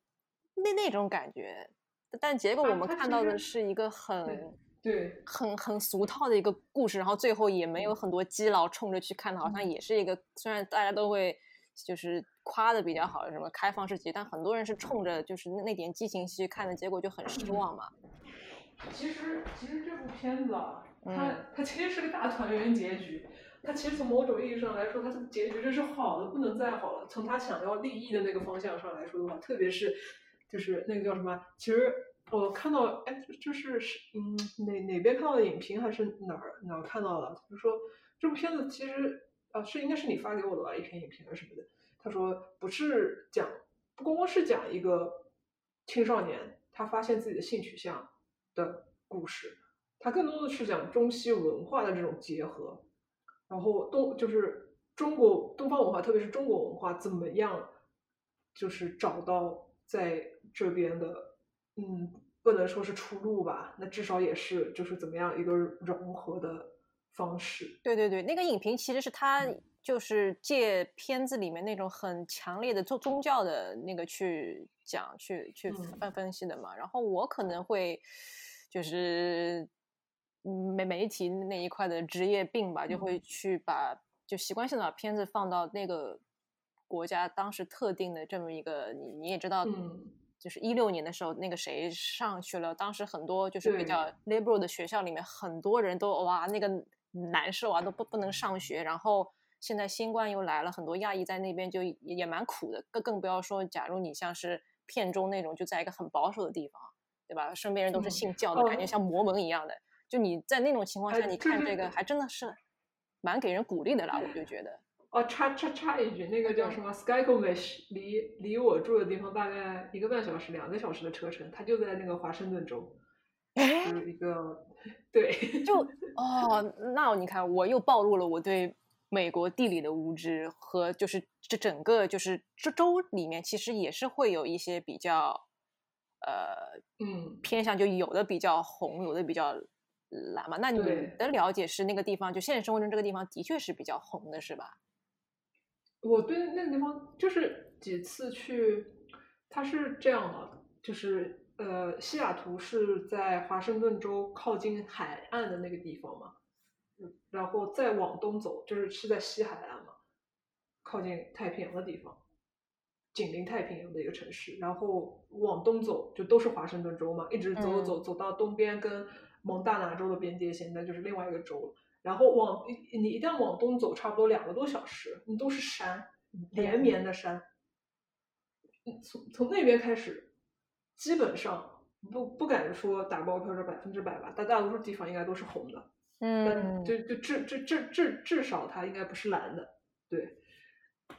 那那种感觉。但结果我们看到的是一个很对很很俗套的一个故事，然后最后也没有嗯很多基佬冲着去看的，好像也是一个虽然大家都会就是夸的比较好，什么开放式结局，但很多人是冲着就是那那点激情戏去看的，结果就很失望嘛。其实其实这部片子啊，它嗯它其实是个大团圆结局。它其实从某种意义上来说，它这个结局真是好的不能再好了。从他想要利益的那个方向上来说的话，特别是就是那个叫什么，其实我看到，哎，就是是嗯哪哪边看到的影评还是哪儿哪儿看到的，就是说这部片子其实啊是应该是你发给我的吧，一篇影评还是什么的。他说不是讲不光光是讲一个青少年他发现自己的性取向的故事，他更多的是讲中西文化的这种结合，然后东就是中国东方文化，特别是中国文化怎么样，就是找到在这边的，嗯，不能说是出路吧，那至少也是就是怎么样一个融合的方式。对对对，那个影评其实是他就是借片子里面那种很强烈的宗宗教的那个去讲、去去分分析的嘛。然后我可能会就是媒媒体那一块的职业病吧，就会去把就习惯性的把片子放到那个国家当时特定的这么一个，你你也知道，就是一六年的时候，那个谁上去了，当时很多就是比较 liberal 的学校里面，很多人都哇那个难受啊，都不不能上学，然后。现在新冠又来了，很多亚裔在那边就也也蛮苦的，更更不要说，假如你像是片中那种，就在一个很保守的地方，对吧？身边人都是信教的，感觉像魔门一样的。就你在那种情况下，你看这个还真的是蛮给人鼓励的啦，我就觉得。哦，插插插一句，那个叫什么 Skycomish，离离我住的地方大概一个半小时、两个小时的车程，它就在那个华盛顿州，就是一个 对。就 哦，那你看，我又暴露了我对。美国地理的无知和就是这整个就是这州里面其实也是会有一些比较，呃，嗯，偏向就有的比较红，有的比较蓝嘛。那你的了解是那个地方就现实生活中这个地方的确是比较红的，是吧？我对那个地方就是几次去，它是这样的，就是呃，西雅图是在华盛顿州靠近海岸的那个地方嘛。然后再往东走，就是是在西海岸嘛，靠近太平洋的地方，紧邻太平洋的一个城市。然后往东走，就都是华盛顿州嘛，一直走走走走到东边跟蒙大拿州的边界线，那就是另外一个州了。然后往你一旦往东走，差不多两个多小时，你都是山，连绵的山。从从那边开始，基本上不不敢说打包票是百分之百吧，但大多数地方应该都是红的。嗯，就就至至至至至少它应该不是蓝的，对，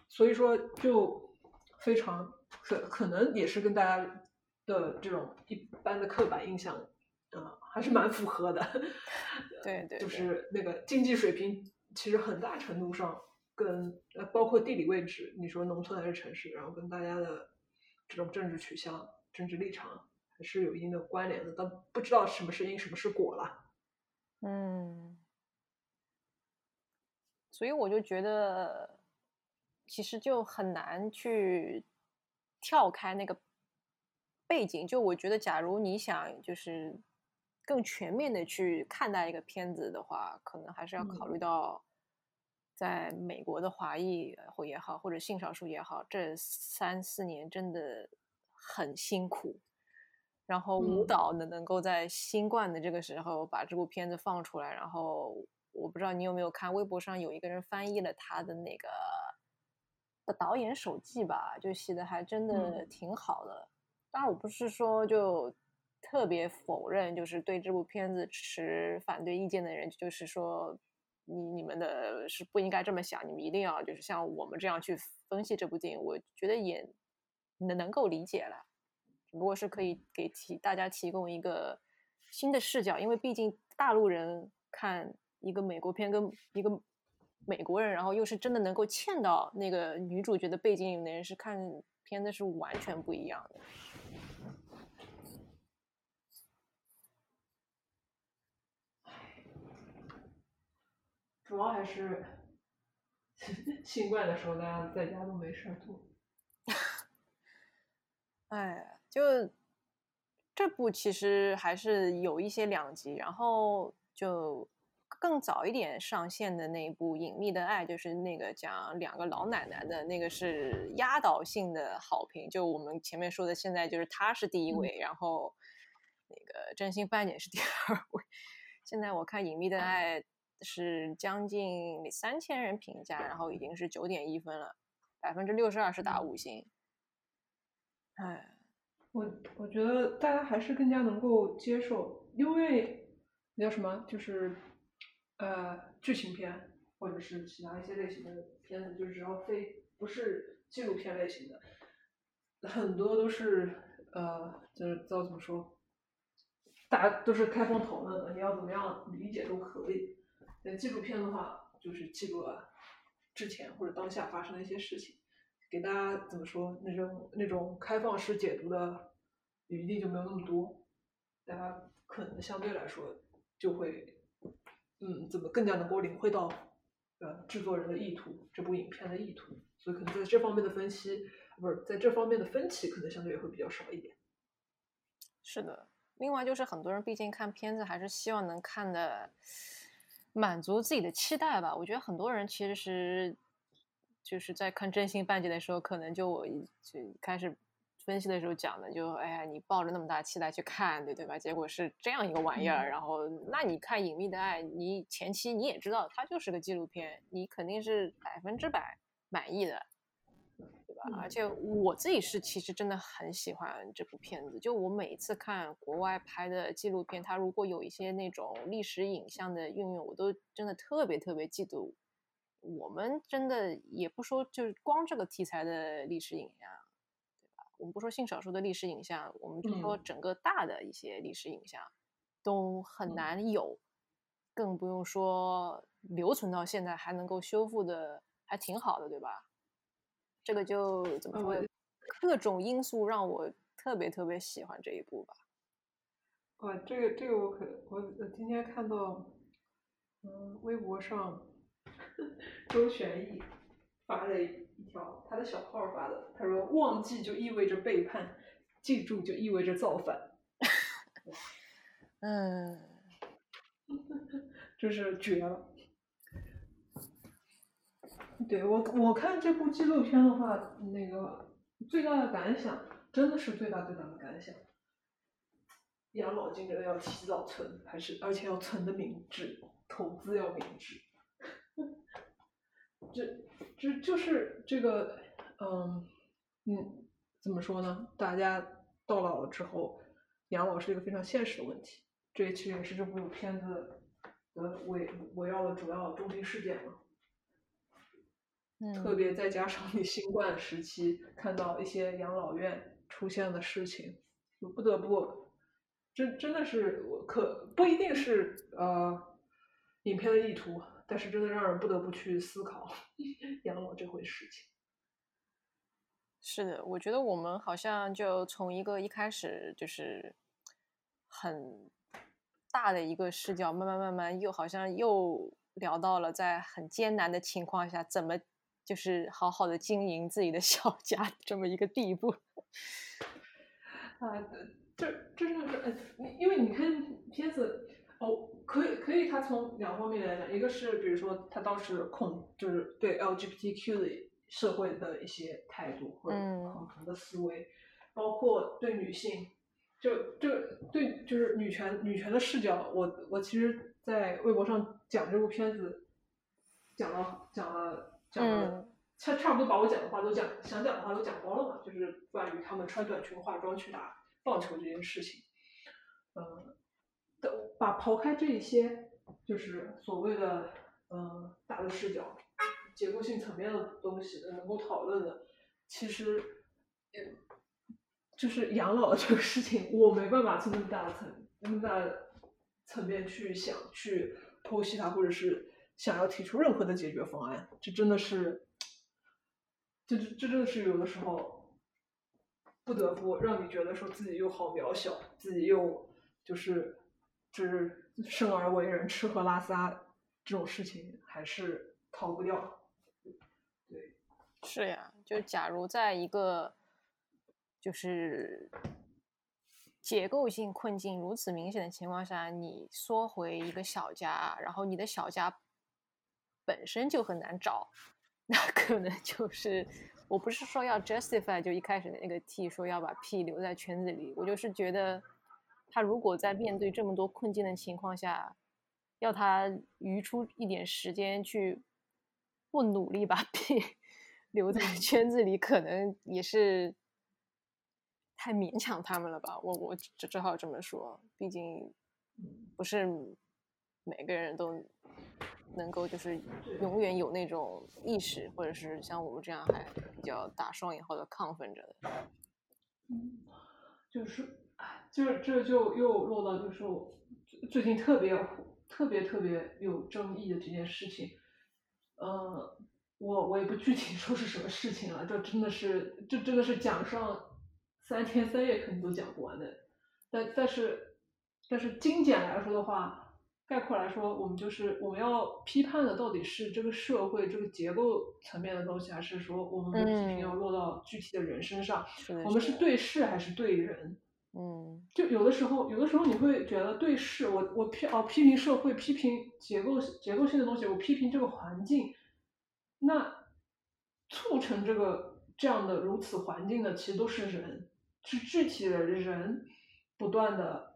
所以说就非常可可能也是跟大家的这种一般的刻板印象啊还是蛮符合的，对对，就是那个经济水平其实很大程度上跟呃包括地理位置，你说农村还是城市，然后跟大家的这种政治取向、政治立场还是有一定的关联的，但不知道什么是因，什么是果了。嗯，所以我就觉得，其实就很难去跳开那个背景。就我觉得，假如你想就是更全面的去看待一个片子的话，可能还是要考虑到，在美国的华裔或也好，或者性少数也好，这三四年真的很辛苦。然后舞蹈呢，能够在新冠的这个时候把这部片子放出来，然后我不知道你有没有看微博上有一个人翻译了他的那个的导演手记吧，就写的还真的挺好的。当然，我不是说就特别否认，就是对这部片子持反对意见的人，就是说你你们的是不应该这么想，你们一定要就是像我们这样去分析这部电影，我觉得也能能够理解了。只不过是可以给提大家提供一个新的视角，因为毕竟大陆人看一个美国片跟一个美国人，然后又是真的能够嵌到那个女主角的背景里的人，是看片子是完全不一样的。主要还是 新冠的时候，大家在家都没事做。哎。就这部其实还是有一些两极，然后就更早一点上线的那一部《隐秘的爱》，就是那个讲两个老奶奶的那个是压倒性的好评。就我们前面说的，现在就是她是第一位，然后那个真心半点是第二位。现在我看《隐秘的爱》是将近三千人评价，然后已经是九点一分了，百分之六十二是打五星。哎。我我觉得大家还是更加能够接受，因为那叫什么，就是呃剧情片或者是其他一些类型的片子，就只要非不是纪录片类型的，很多都是呃就是知道怎么说，大家都是开放讨论的，你要怎么样理解都可以。那纪录片的话，就是记录了之前或者当下发生的一些事情，给大家怎么说那种那种开放式解读的余地就没有那么多，大家可能相对来说就会嗯怎么更加能够领会到呃制作人的意图，这部影片的意图，所以可能在这方面的分析不是在这方面的分歧可能相对也会比较少一点。是的，另外就是很多人毕竟看片子还是希望能看的满足自己的期待吧。我觉得很多人其实是就是在看真心半截的时候，可能就我一就开始分析的时候讲的，就哎呀，你抱着那么大期待去看，对对吧？结果是这样一个玩意儿。然后，那你看《隐秘的爱》，你前期你也知道它就是个纪录片，你肯定是百分之百满意的。而且我自己是其实真的很喜欢这部片子。就我每一次看国外拍的纪录片，它如果有一些那种历史影像的运用，我都真的特别特别嫉妒。我们真的也不说，就是光这个题材的历史影像，对吧？我们不说性少数的历史影像，我们就说整个大的一些历史影像都很难有，更不用说留存到现在还能够修复的还挺好的，对吧？这个就怎么说？各种因素让我特别特别喜欢这一部吧。哇，这个这个我可我今天看到，嗯，微博上周旋义发了一条他的小号发的，他说：“忘记就意味着背叛，记住就意味着造反。” 嗯，就是绝了。对我我看这部纪录片的话，那个最大的感想真的是最大最大的感想，养老金这个要提早存，还是而且要存的明智，投资要明智。这这就是这个嗯嗯怎么说呢？大家到老了之后，养老是一个非常现实的问题。这其实也是这部片子的围围绕的主要中心事件嘛。特别再加上你新冠时期看到一些养老院出现的事情，就不得不，真真的是我可不一定是呃影片的意图，但是真的让人不得不去思考 养老这回事情。是的，我觉得我们好像就从一个一开始就是很大的一个视角，慢慢慢慢又好像又聊到了在很艰难的情况下怎么。就是好好的经营自己的小 家这么一个地步，啊，这这就是，因为你看片子，哦，可以可以，它从两方面来讲，一个是比如说他当时恐，就是对 LGBTQ 的社会的一些态度或者恐同的思维，包括对女性，就就对就是女权女权的视角，我我其实，在微博上讲这部片子，讲了讲了。讲了，差差不多把我讲的话都讲，想讲的话都讲光了嘛，就是关于他们穿短裙化妆去打棒球这件事情，嗯，都把抛开这一些，就是所谓的嗯大的视角、结构性层面的东西能够讨论的，其实，嗯，就是养老这个事情，我没办法从那么大的层、那么大的层面去想、去剖析它，或者是。想要提出任何的解决方案，这真的是，这这这真的是有的时候，不得不让你觉得说自己又好渺小，自己又就是就是生而为人吃喝拉撒这种事情还是逃不掉。对，是呀，就假如在一个就是结构性困境如此明显的情况下，你缩回一个小家，然后你的小家。本身就很难找，那可能就是我不是说要 justify，就一开始的那个 T 说要把 P 留在圈子里，我就是觉得他如果在面对这么多困境的情况下，要他余出一点时间去不努力把 P 留在圈子里，可能也是太勉强他们了吧？我我只只好这么说，毕竟不是每个人都。能够就是永远有那种意识，或者是像我们这样还比较打双引号的亢奋着的，嗯，就是就是这就又落到就是我最近特别特别特别有争议的这件事情，呃，我我也不具体 说是什么事情了，这真的是这真的是讲上三天三夜肯定都讲不完的，但但是但是精简来说的话，概括来说，我们就是我们要批判的到底是这个社会这个结构层面的东西，还是说我们的批评要落到具体的人身上？我们是对事还是对人？嗯，就有的时候，有的时候你会觉得对事，我我批哦批评社会，批评结构结构性的东西，我批评这个环境，那促成这个这样的如此环境的，其实都是人，是具体的人不断的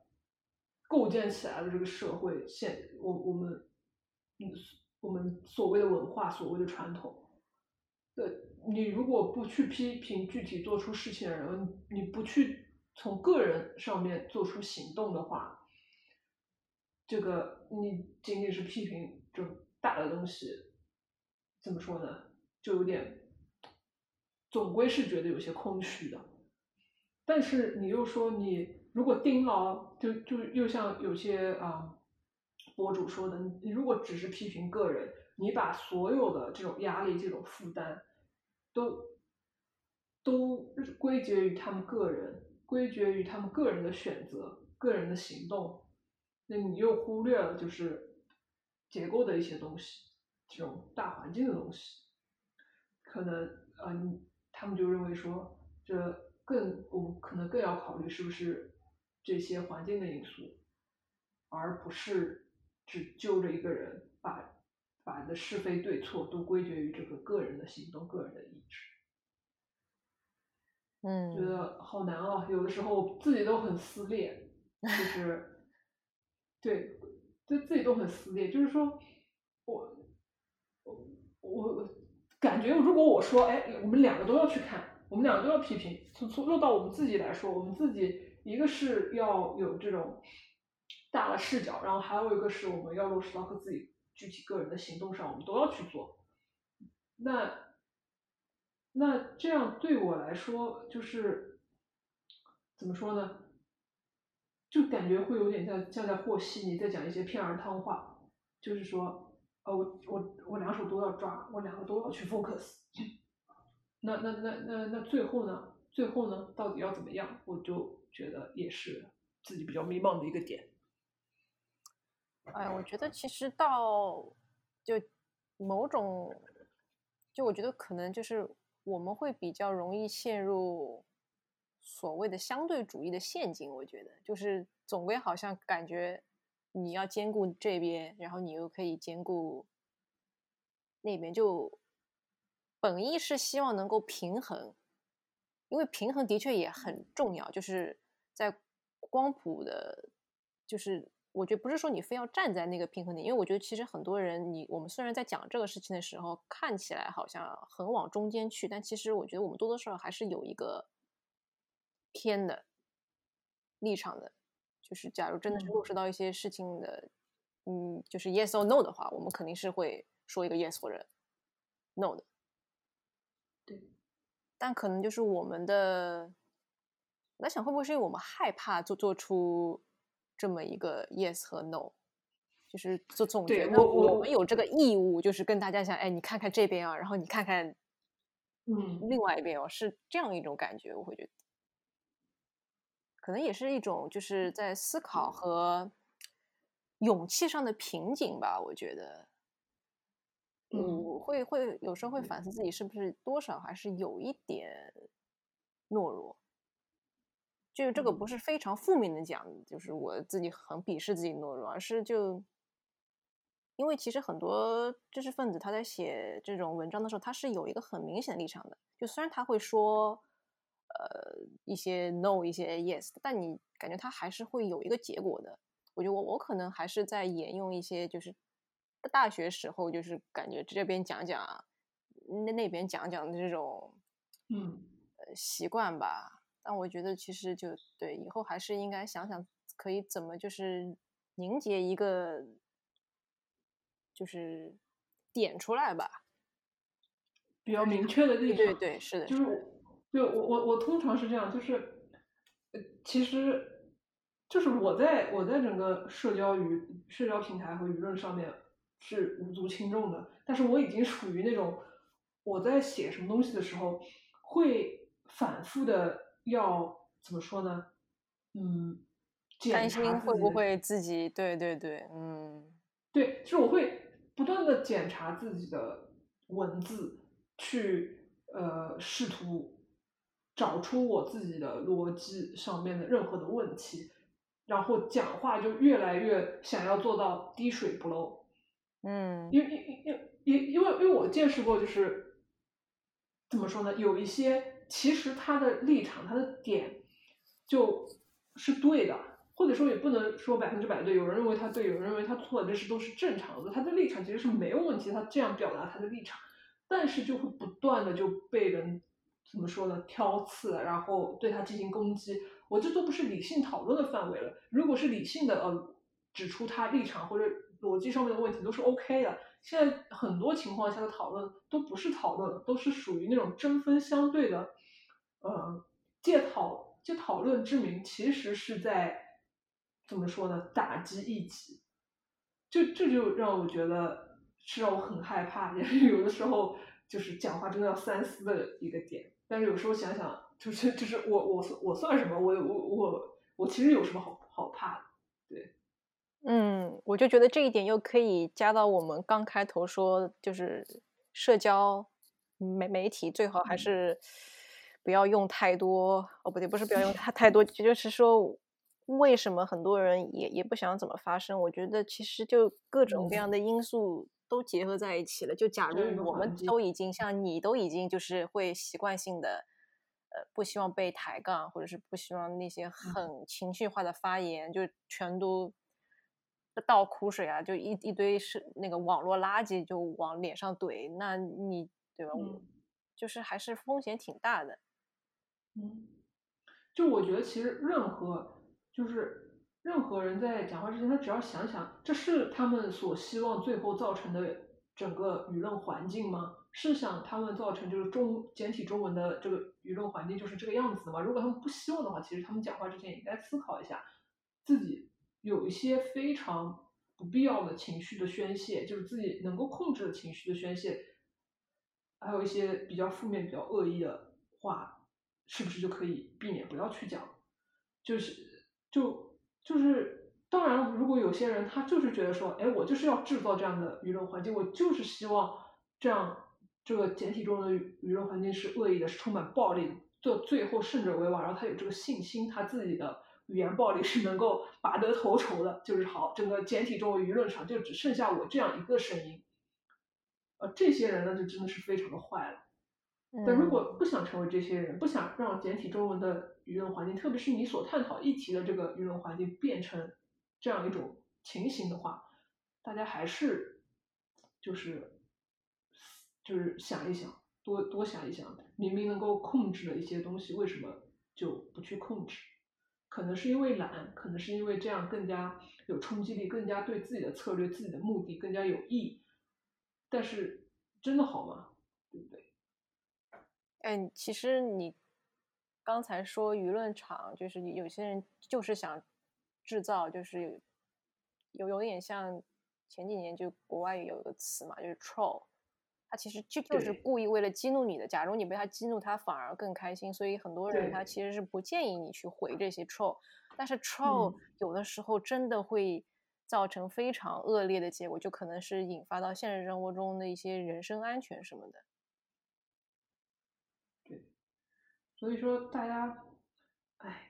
构建起来的这个社会现我我们嗯我们所谓的文化，所谓的传统，对，你如果不去批评具体做出事情的人，你不去。从个人上面做出行动的话，这个你仅仅是批评这大的东西，怎么说呢？就有点，总归是觉得有些空虚的。但是你又说你如果盯牢，就就又像有些啊博主说的，你如果只是批评个人，你把所有的这种压力、这种负担，都都归结于他们个人。归结于他们个人的选择、个人的行动，那你又忽略了就是结构的一些东西，这种大环境的东西，可能嗯，他们就认为说，这更我们可能更要考虑是不是这些环境的因素，而不是只揪着一个人把把的是非对错都归结于这个个人的行动、个人的意志。嗯，觉得好难哦，有的时候自己都很撕裂，就 是，对，对自己都很撕裂。就是说，我，我，我感觉如果我说，哎，我们两个都要去看，我们两个都要批评，从从落到我们自己来说，我们自己一个是要有这种大的视角，然后还有一个是我们要落实到自己具体个人的行动上，我们都要去做。那。那这样对我来说，就是怎么说呢？就感觉会有点像像在和稀泥，在讲一些片儿汤话。就是说，呃，我我我两手都要抓，我两个都要去 focus。那那那那那最后呢？最后呢？到底要怎么样？我就觉得也是自己比较迷茫的一个点。哎，我觉得其实到就某种，就我觉得可能就是。我们会比较容易陷入所谓的相对主义的陷阱，我觉得就是总归好像感觉你要兼顾这边，然后你又可以兼顾那边，就本意是希望能够平衡，因为平衡的确也很重要，就是在光谱的，就是。我觉得不是说你非要站在那个平衡点，因为我觉得其实很多人，你我们虽然在讲这个事情的时候看起来好像很往中间去，但其实我觉得我们多多少少还是有一个偏的立场的。就是假如真的是落实到一些事情的，嗯，就是 yes or no 的话，我们肯定是会说一个 yes 或者 no 的。对，但可能就是我们的，我在想会不会是因为我们害怕做做出。这么一个 yes 和 no，就是就总觉得我们有这个义务，就是跟大家讲，哎，你看看这边啊，然后你看看，嗯，另外一边哦，是这样一种感觉，我会觉得，可能也是一种就是在思考和勇气上的瓶颈吧，我觉得，嗯，会会有时候会反思自己是不是多少还是有一点懦弱。就这个不是非常负面的讲，就是我自己很鄙视自己懦弱，而是就，因为其实很多知识分子他在写这种文章的时候，他是有一个很明显的立场的。就虽然他会说，呃，一些 no，一些 yes，但你感觉他还是会有一个结果的。我觉得我我可能还是在沿用一些就是大学时候就是感觉这边讲讲，那那边讲讲的这种，嗯，呃，习惯吧。但我觉得其实就对，以后还是应该想想可以怎么就是凝结一个，就是点出来吧，比较明确的立场。对对是的，就是对我我我通常是这样，就是其实就是我在我在整个社交舆社交平台和舆论上面是无足轻重的，但是我已经属于那种我在写什么东西的时候会反复的要怎么说呢？嗯，担心会不会自己对对对，嗯，对，就是我会不断的检查自己的文字，去呃试图找出我自己的逻辑上面的任何的问题。然后讲话就越来越想要做到滴水不漏，嗯，因因因因因为因为我见识过，就是怎么说呢？有一些其实他的立场、他的点就是对的，或者说也不能说百分之百对。有人认为他对，有人认为他错，这是都是正常的。他的立场其实是没有问题，他这样表达他的立场，但是就会不断的就被人怎么说呢？挑刺，然后对他进行攻击。我这都不是理性讨论的范围了。如果是理性的，呃，指出他立场或者逻辑上面的问题都是 OK 的。现在很多情况下的讨论都不是讨论，都是属于那种针锋相对的，呃，借讨借讨论之名，其实是在怎么说呢？打击异己。就这就让我觉得是让我很害怕，也是有的时候就是讲话真的要三思的一个点。但是有时候想想。就是就是我我我算什么？我我我我其实有什么好好怕的？对，嗯，我就觉得这一点又可以加到我们刚开头说，就是社交媒媒体最好还是不要用太多。哦，不对，不是不要用太太多，就是说为什么很多人也也不想怎么发声？我觉得其实就各种各样的因素都结合在一起了。就假如我们都已经像你都已经就是会习惯性的。呃，不希望被抬杠，或者是不希望那些很情绪化的发言，就全都倒苦水啊，就一一堆是那个网络垃圾就往脸上怼，那你对吧？就是还是风险挺大的。嗯，就我觉得其实任何就是任何人在讲话之前，他只要想想，这是他们所希望最后造成的整个舆论环境吗？是想他们造成就是中简体中文的这个舆论环境就是这个样子的吗？如果他们不希望的话，其实他们讲话之前也应该思考一下，自己有一些非常不必要的情绪的宣泄，就是自己能够控制的情绪的宣泄，还有一些比较负面、比较恶意的话，是不是就可以避免不要去讲？就是就就是当然，如果有些人他就是觉得说，哎，我就是要制造这样的舆论环境，我就是希望这样。这个简体中的舆论环境是恶意的，是充满暴力，就最后胜者为王。然后他有这个信心，他自己的语言暴力是能够拔得头筹的。就是好，整个简体中文舆论场就只剩下我这样一个声音。呃，这些人呢，就真的是非常的坏了。但如果不想成为这些人，不想让简体中文的舆论环境，特别是你所探讨议题的这个舆论环境变成这样一种情形的话，大家还是就是。就是想一想，多多想一想，明明能够控制的一些东西，为什么就不去控制？可能是因为懒，可能是因为这样更加有冲击力，更加对自己的策略、自己的目的更加有益。但是真的好吗？对不对？哎，其实你刚才说舆论场，就是有些人就是想制造，就是有有点像前几年就国外有一个词嘛，就是 troll。他其实就就是故意为了激怒你的。假如你被他激怒，他反而更开心。所以很多人他其实是不建议你去回这些 troll。但是 troll 有的时候真的会造成非常恶劣的结果，就可能是引发到现实生活中的一些人身安全什么的。对，所以说大家，哎。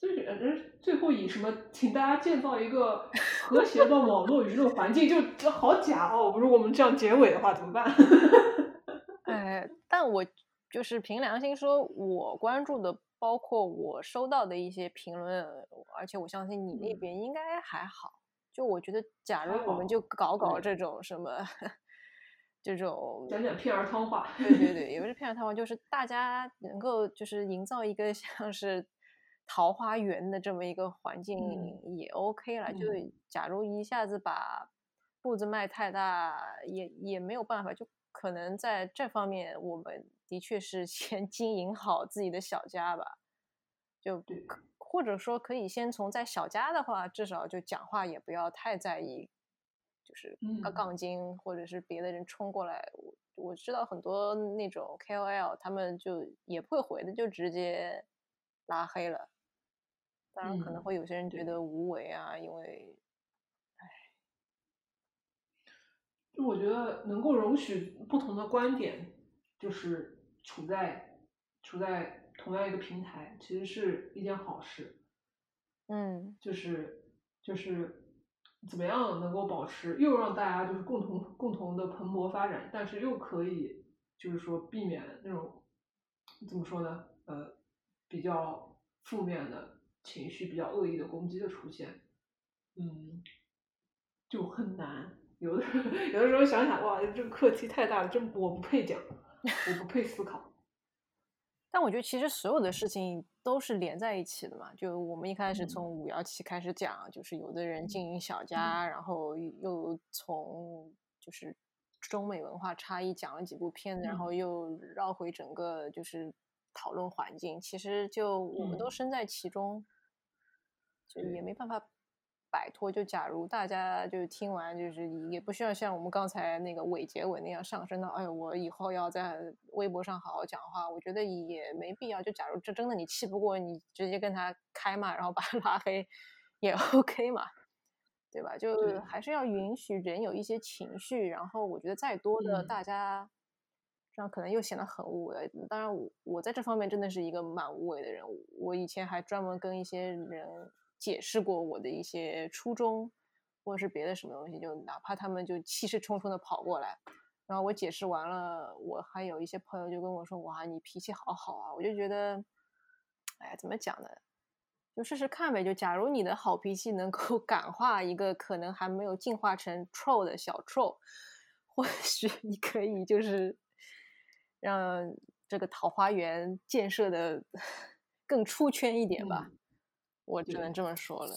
最人最后以什么，请大家建造一个和谐的网络舆论环境，就这好假哦！如果我们这样结尾的话，怎么办？哎，但我就是凭良心说，我关注的，包括我收到的一些评论，而且我相信你那边应该还好。就我觉得，假如我们就搞搞这种什么，这种讲讲片儿汤话，对对 对，也不是片儿汤话，就是大家能够就是营造一个 像是。桃花源的这么一个环境也 OK 了，就假如一下子把步子迈太大，也也没有办法，就可能在这方面，我们的确是 先经营好自己的小家吧。就或者说可以先从在小家的话，至少就讲话也不要太在意，就是杠嗯杠精或者是别的人冲过来。我我知道很多那种 KOL，他们就也不会回的，就直接拉黑了。当然可能嗯会有些人觉得无为啊，因为就我觉得能够容许不同的观点，就是处在处在同样一个平台，其实是一件好事。嗯就是就是怎么样能够保持，又让大家就是共同共同的蓬勃发展，但是又可以就是说避免那种怎么说呢？呃，比较负面的情绪、比较恶意的攻击的出现，嗯，就很难。有的 有的时候想想，哇，这个课题太大了，真我不配讲，我不配思考。但我觉得其实所有的事情都是连在一起的嘛。就我们一开始嗯从五幺七开始讲，就是有的人经营小家，然后又从就是中美文化差异讲了几部片子，然嗯后又绕回整个就是讨论环境。其实就我们都嗯身在其中，就也没办法摆脱。就假如大家就听完，就是也不需要像我们刚才那个伪结尾那样上升到，哎呦，我以后要在微博上好好讲话。我觉得也没必要。就假如这真的你气不过，你直接跟他开嘛，然后把他拉黑，也 OK 嘛，对吧？就还是要允许人有一些情绪。然后我觉得再多的嗯大家。这样可能又显得很无为。当然我，我在这方面真的是一个蛮无为的人。我以前还专门跟一些人解释过我的一些初衷，或者是别的什么东西，就哪怕他们就气势冲冲的跑过来，然后我解释完了，我还有一些朋友就跟我说：“哇，你脾气好好啊！”我就觉得，哎呀，怎么讲呢？就试试看呗。就假如你的好脾气能够 感化一个可能还没有进化成 troll 的小 troll，或许你可以就是让这个桃花源建设的 更出圈一点吧。我只能这么说了。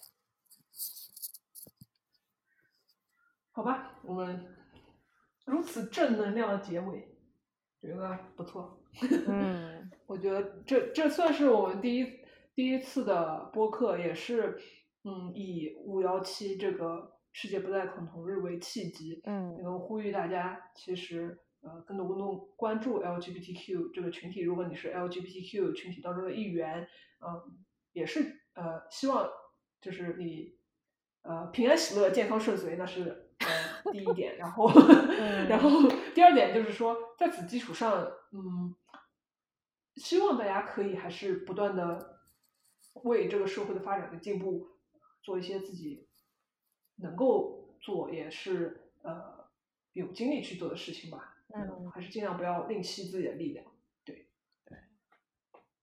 好吧，我们如此正能量的结尾，觉得不错。嗯我觉得这这算是我们第一第一次的播客，也是嗯以五幺七这个世界不再恐同日为契机，嗯能够呼吁大家其实呃更多更多关注 LGBTQ 这个群体。如果你是 LGBTQ 群体当中的一员，嗯、也是呃希望就是你呃平安喜乐、健康顺遂，那是呃第一点。然后 然后第二点就是说，在此基础上，嗯，希望大家可以还是不断的为这个社会的发展跟进步做一些自己能够做也是呃有精力去做的事情吧。嗯还是尽量不要吝惜自己的力量。